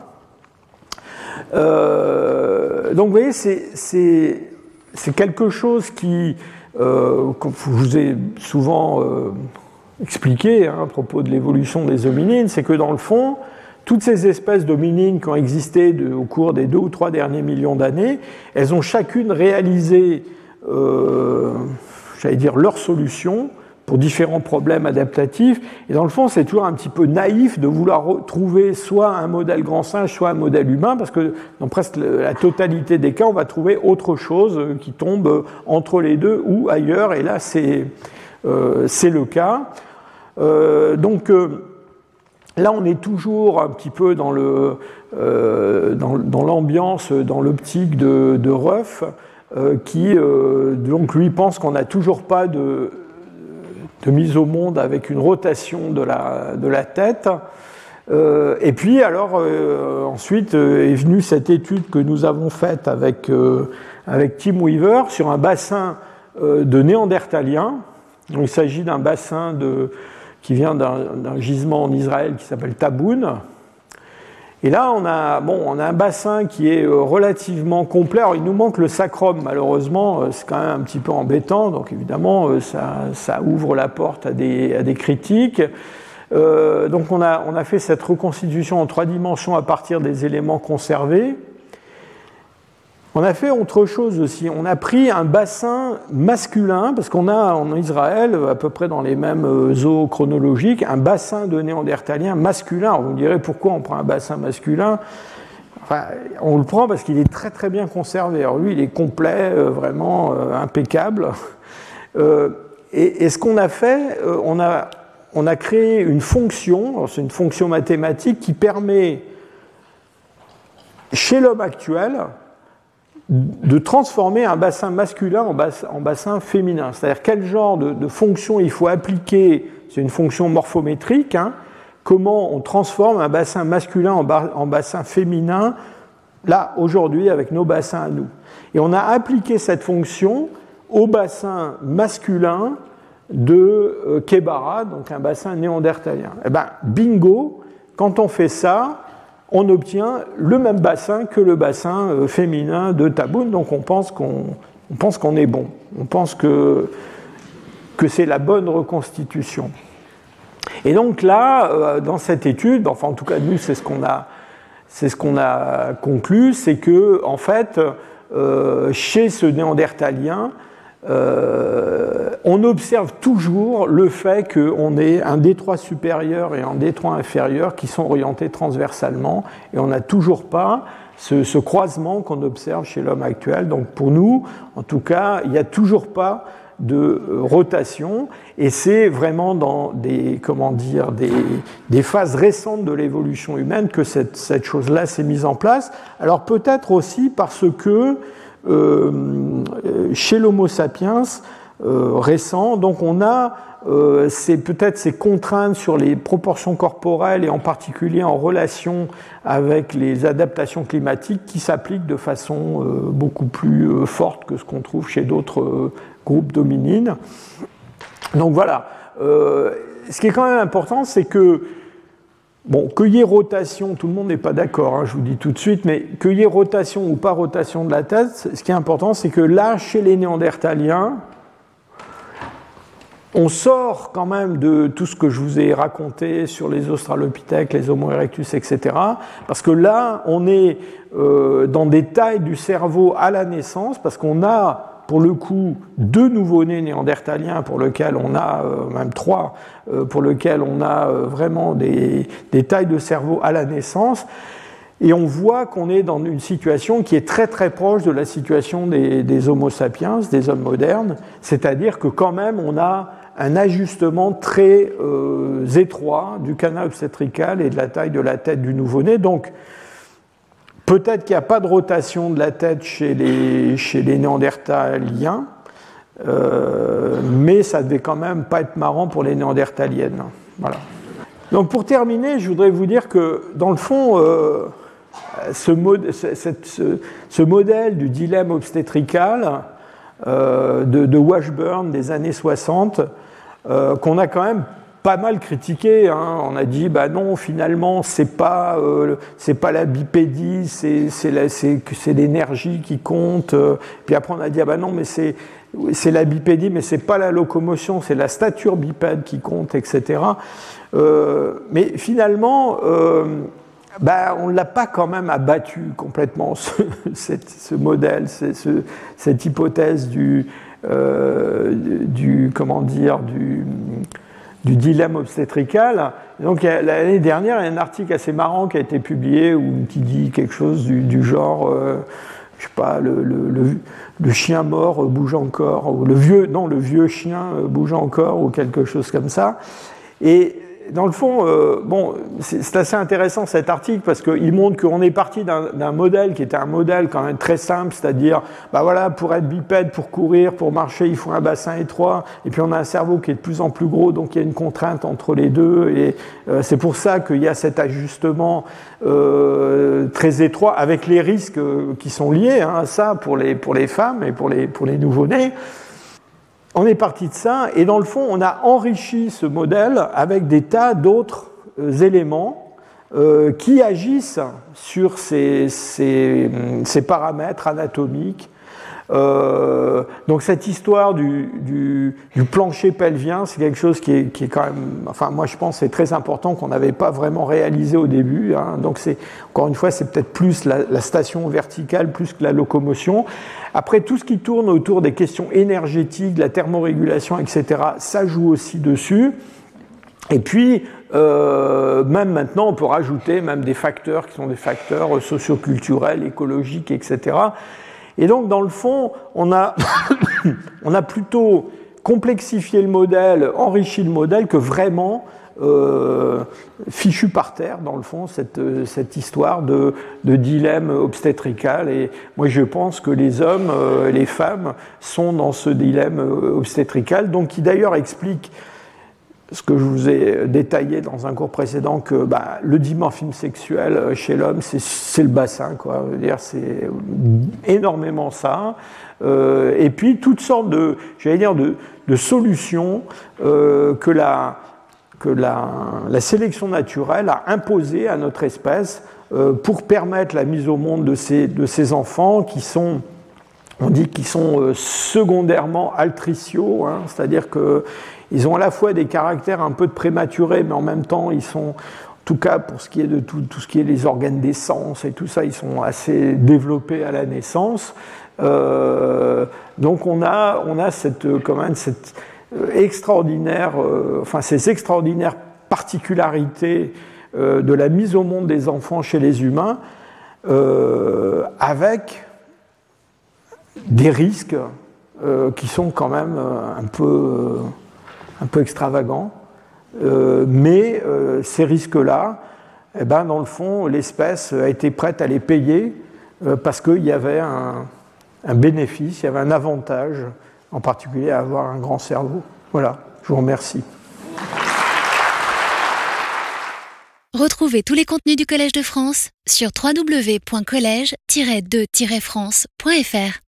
Euh, donc vous voyez, c'est quelque chose qui, euh, je vous ai souvent euh, expliqué hein, à propos de l'évolution des hominines, c'est que dans le fond, toutes ces espèces d'hominines qui ont existé au cours des deux ou trois derniers millions d'années, elles ont chacune réalisé, j'allais dire, leur solution pour différents problèmes adaptatifs. Et dans le fond, c'est toujours un petit peu naïf de vouloir trouver soit un modèle grand singe, soit un modèle humain, parce que dans presque la totalité des cas, on va trouver autre chose qui tombe entre les deux ou ailleurs. Et là, c'est euh, le cas. Euh, donc, euh, Là, on est toujours un petit peu dans l'ambiance, dans, dans l'optique de, de Ruff, qui donc lui pense qu'on n'a toujours pas de, mise au monde avec une rotation de la, de la tête. Euh, et puis, alors, euh, ensuite euh, est venue cette étude que nous avons faite avec, avec Tim Weaver sur un bassin de néandertaliens. Il s'agit d'un bassin de, qui vient d'un gisement en Israël qui s'appelle Taboun. Et là, on a, bon, on a un bassin qui est euh, relativement complet. Alors, il nous manque le sacrum, malheureusement, c'est quand même un petit peu embêtant. Donc, évidemment, ça, ça ouvre la porte à des, à des critiques. Euh, donc, on a, on a fait cette reconstitution en trois dimensions à partir des éléments conservés. On a fait autre chose aussi. On a pris un bassin masculin, parce qu'on a en Israël, à peu près dans les mêmes euh, eaux chronologiques, un bassin de néandertaliens masculin. vous me direz pourquoi on prend un bassin masculin On le prend parce qu'il est très très bien conservé. Alors lui, il est complet, euh, vraiment euh, impeccable. et, ce qu'on a fait, on a, on a créé une fonction, c'est une fonction mathématique qui permet, chez l'homme actuel, de transformer un bassin masculin en bassin, féminin. C'est-à-dire quel genre de, fonction il faut appliquer, c'est une fonction morphométrique, hein. comment on transforme un bassin masculin en, bassin féminin, là, aujourd'hui, avec nos bassins à nous. Et on a appliqué cette fonction au bassin masculin de euh, Kebara, donc un bassin néandertalien. Eh ben, bingo, quand on fait ça, on obtient le même bassin que le bassin euh, féminin de Taboun, donc on pense qu'on est bon, on pense que, c'est la bonne reconstitution. Et donc là, euh, dans cette étude, enfin en tout cas nous c'est ce qu'on a, ce conclu, c'est que en fait euh, chez ce néandertalien, euh, on observe toujours le fait qu'on ait un détroit supérieur et un détroit inférieur qui sont orientés transversalement, et on n'a toujours pas ce, croisement qu'on observe chez l'homme actuel. Donc pour nous, en tout cas, il n'y a toujours pas de rotation, et c'est vraiment dans des, comment dire, des, phases récentes de l'évolution humaine que cette, chose-là s'est mise en place. Alors peut-être aussi parce que chez l'Homo sapiens euh, récent. Donc on a euh, peut-être ces contraintes sur les proportions corporelles et en particulier en relation avec les adaptations climatiques qui s'appliquent de façon beaucoup plus forte que ce qu'on trouve chez d'autres groupes dominines. Donc voilà. ce qui est quand même important, c'est que Bon, qu'il rotation, tout le monde n'est pas d'accord, hein, je vous dis tout de suite, mais qu'il rotation ou pas rotation de la tête, ce qui est important, c'est que là, chez les Néandertaliens, on sort quand même de tout ce que je vous ai raconté sur les Australopithèques, les Homo erectus, etc. Parce que là, on est euh, dans des tailles du cerveau à la naissance, parce qu'on a pour le coup deux nouveau-nés néandertaliens pour lesquels on a, euh, même trois, euh, pour lesquels on a euh, vraiment des, tailles de cerveau à la naissance. Et on voit qu'on est dans une situation qui est très très proche de la situation des, Homo sapiens, des hommes modernes, c'est-à-dire que quand même on a un ajustement très étroit du canal obstétrical et de la taille de la tête du nouveau-né. Donc Peut-être qu'il n'y a pas de rotation de la tête chez les, néandertaliens, euh, mais ça devait quand même pas être marrant pour les néandertaliennes. Donc pour terminer, je voudrais vous dire que dans le fond, euh, ce, modèle du dilemme obstétrical euh, de, Washburn des années 60, qu'on a quand même pas mal critiqué. Hein. On a dit, bah non, finalement, c'est pas, euh, c'est pas la bipédie, c'est l'énergie qui compte. Puis après, on a dit, ah bah non, mais c'est c'est la bipédie, mais c'est pas la locomotion, c'est la stature bipède qui compte, etc. Euh, mais finalement, euh, bah, on ne l'a pas quand même abattu complètement, ce, (laughs) ce modèle, ce, cette hypothèse du, du comment dire, du du dilemme obstétrical. donc l'année dernière, il y a un article assez marrant qui a été publié où, qui dit quelque chose du, genre, euh, je sais pas, le, le, chien mort bouge encore, ou le vieux, non, le vieux chien bouge encore, ou quelque chose comme ça. Et dans le fond, euh, bon, c'est assez intéressant cet article parce qu'il montre qu'on est parti d'un modèle qui était un modèle quand même très simple, c'est-à-dire, bah voilà, pour être bipède, pour courir, pour marcher, il faut un bassin étroit, et puis on a un cerveau qui est de plus en plus gros, donc il y a une contrainte entre les deux, et euh, c'est pour ça qu'il y a cet ajustement euh, très étroit avec les risques qui sont liés hein, à ça pour les, pour les femmes et pour les, pour les nouveau-nés. On est parti de ça, et dans le fond, on a enrichi ce modèle avec des tas d'autres euh, éléments euh, qui agissent sur ces, paramètres anatomiques euh, donc cette histoire du, plancher pelvien, c'est quelque chose qui est, quand même, enfin moi je pense c'est très important qu'on n'avait pas vraiment réalisé au début. Hein. Donc c'est encore une fois c'est peut-être plus la, la, station verticale plus que la locomotion. Après tout ce qui tourne autour des questions énergétiques, de la thermorégulation, etc. Ça joue aussi dessus. Et puis, euh, même maintenant, on peut rajouter même des facteurs qui sont des facteurs socioculturels, écologiques, etc. Et donc, dans le fond, (coughs) on a, plutôt complexifié le modèle, enrichi le modèle, que vraiment euh, fichu par terre, dans le fond, cette, cette histoire de, de, dilemme obstétrical. Et moi, je pense que les hommes, euh, les femmes sont dans ce dilemme obstétrical, donc qui d'ailleurs explique ce que je vous ai détaillé dans un cours précédent, que bah, le dimorphisme sexuel chez l'homme, c'est le bassin, quoi. C'est énormément ça. Euh, et puis toutes sortes de, j'allais dire, de, de solutions euh, que, la, que la, la, sélection naturelle a imposées à notre espèce euh, pour permettre la mise au monde de ces, de ces enfants qui sont on dit qu'ils sont secondairement altriciaux, hein, c'est-à-dire que ils ont à la fois des caractères un peu de prématurés, mais en même temps, ils sont, en tout cas pour ce qui est de tout, ce qui est les organes d'essence et tout ça, ils sont assez développés à la naissance. Euh, donc on a, on a cette, quand même, cette extraordinaire, euh, enfin ces extraordinaires particularités euh, de la mise au monde des enfants chez les humains, euh, avec des risques euh, qui sont quand même un peu un peu extravagant, euh, mais euh, ces risques-là, eh ben, dans le fond, l'espèce a été prête à les payer euh, parce qu'il y avait un, bénéfice, il y avait un avantage, en particulier à avoir un grand cerveau. Voilà, je vous remercie. Retrouvez tous les contenus du Collège de France sur www.colège-2-france.fr.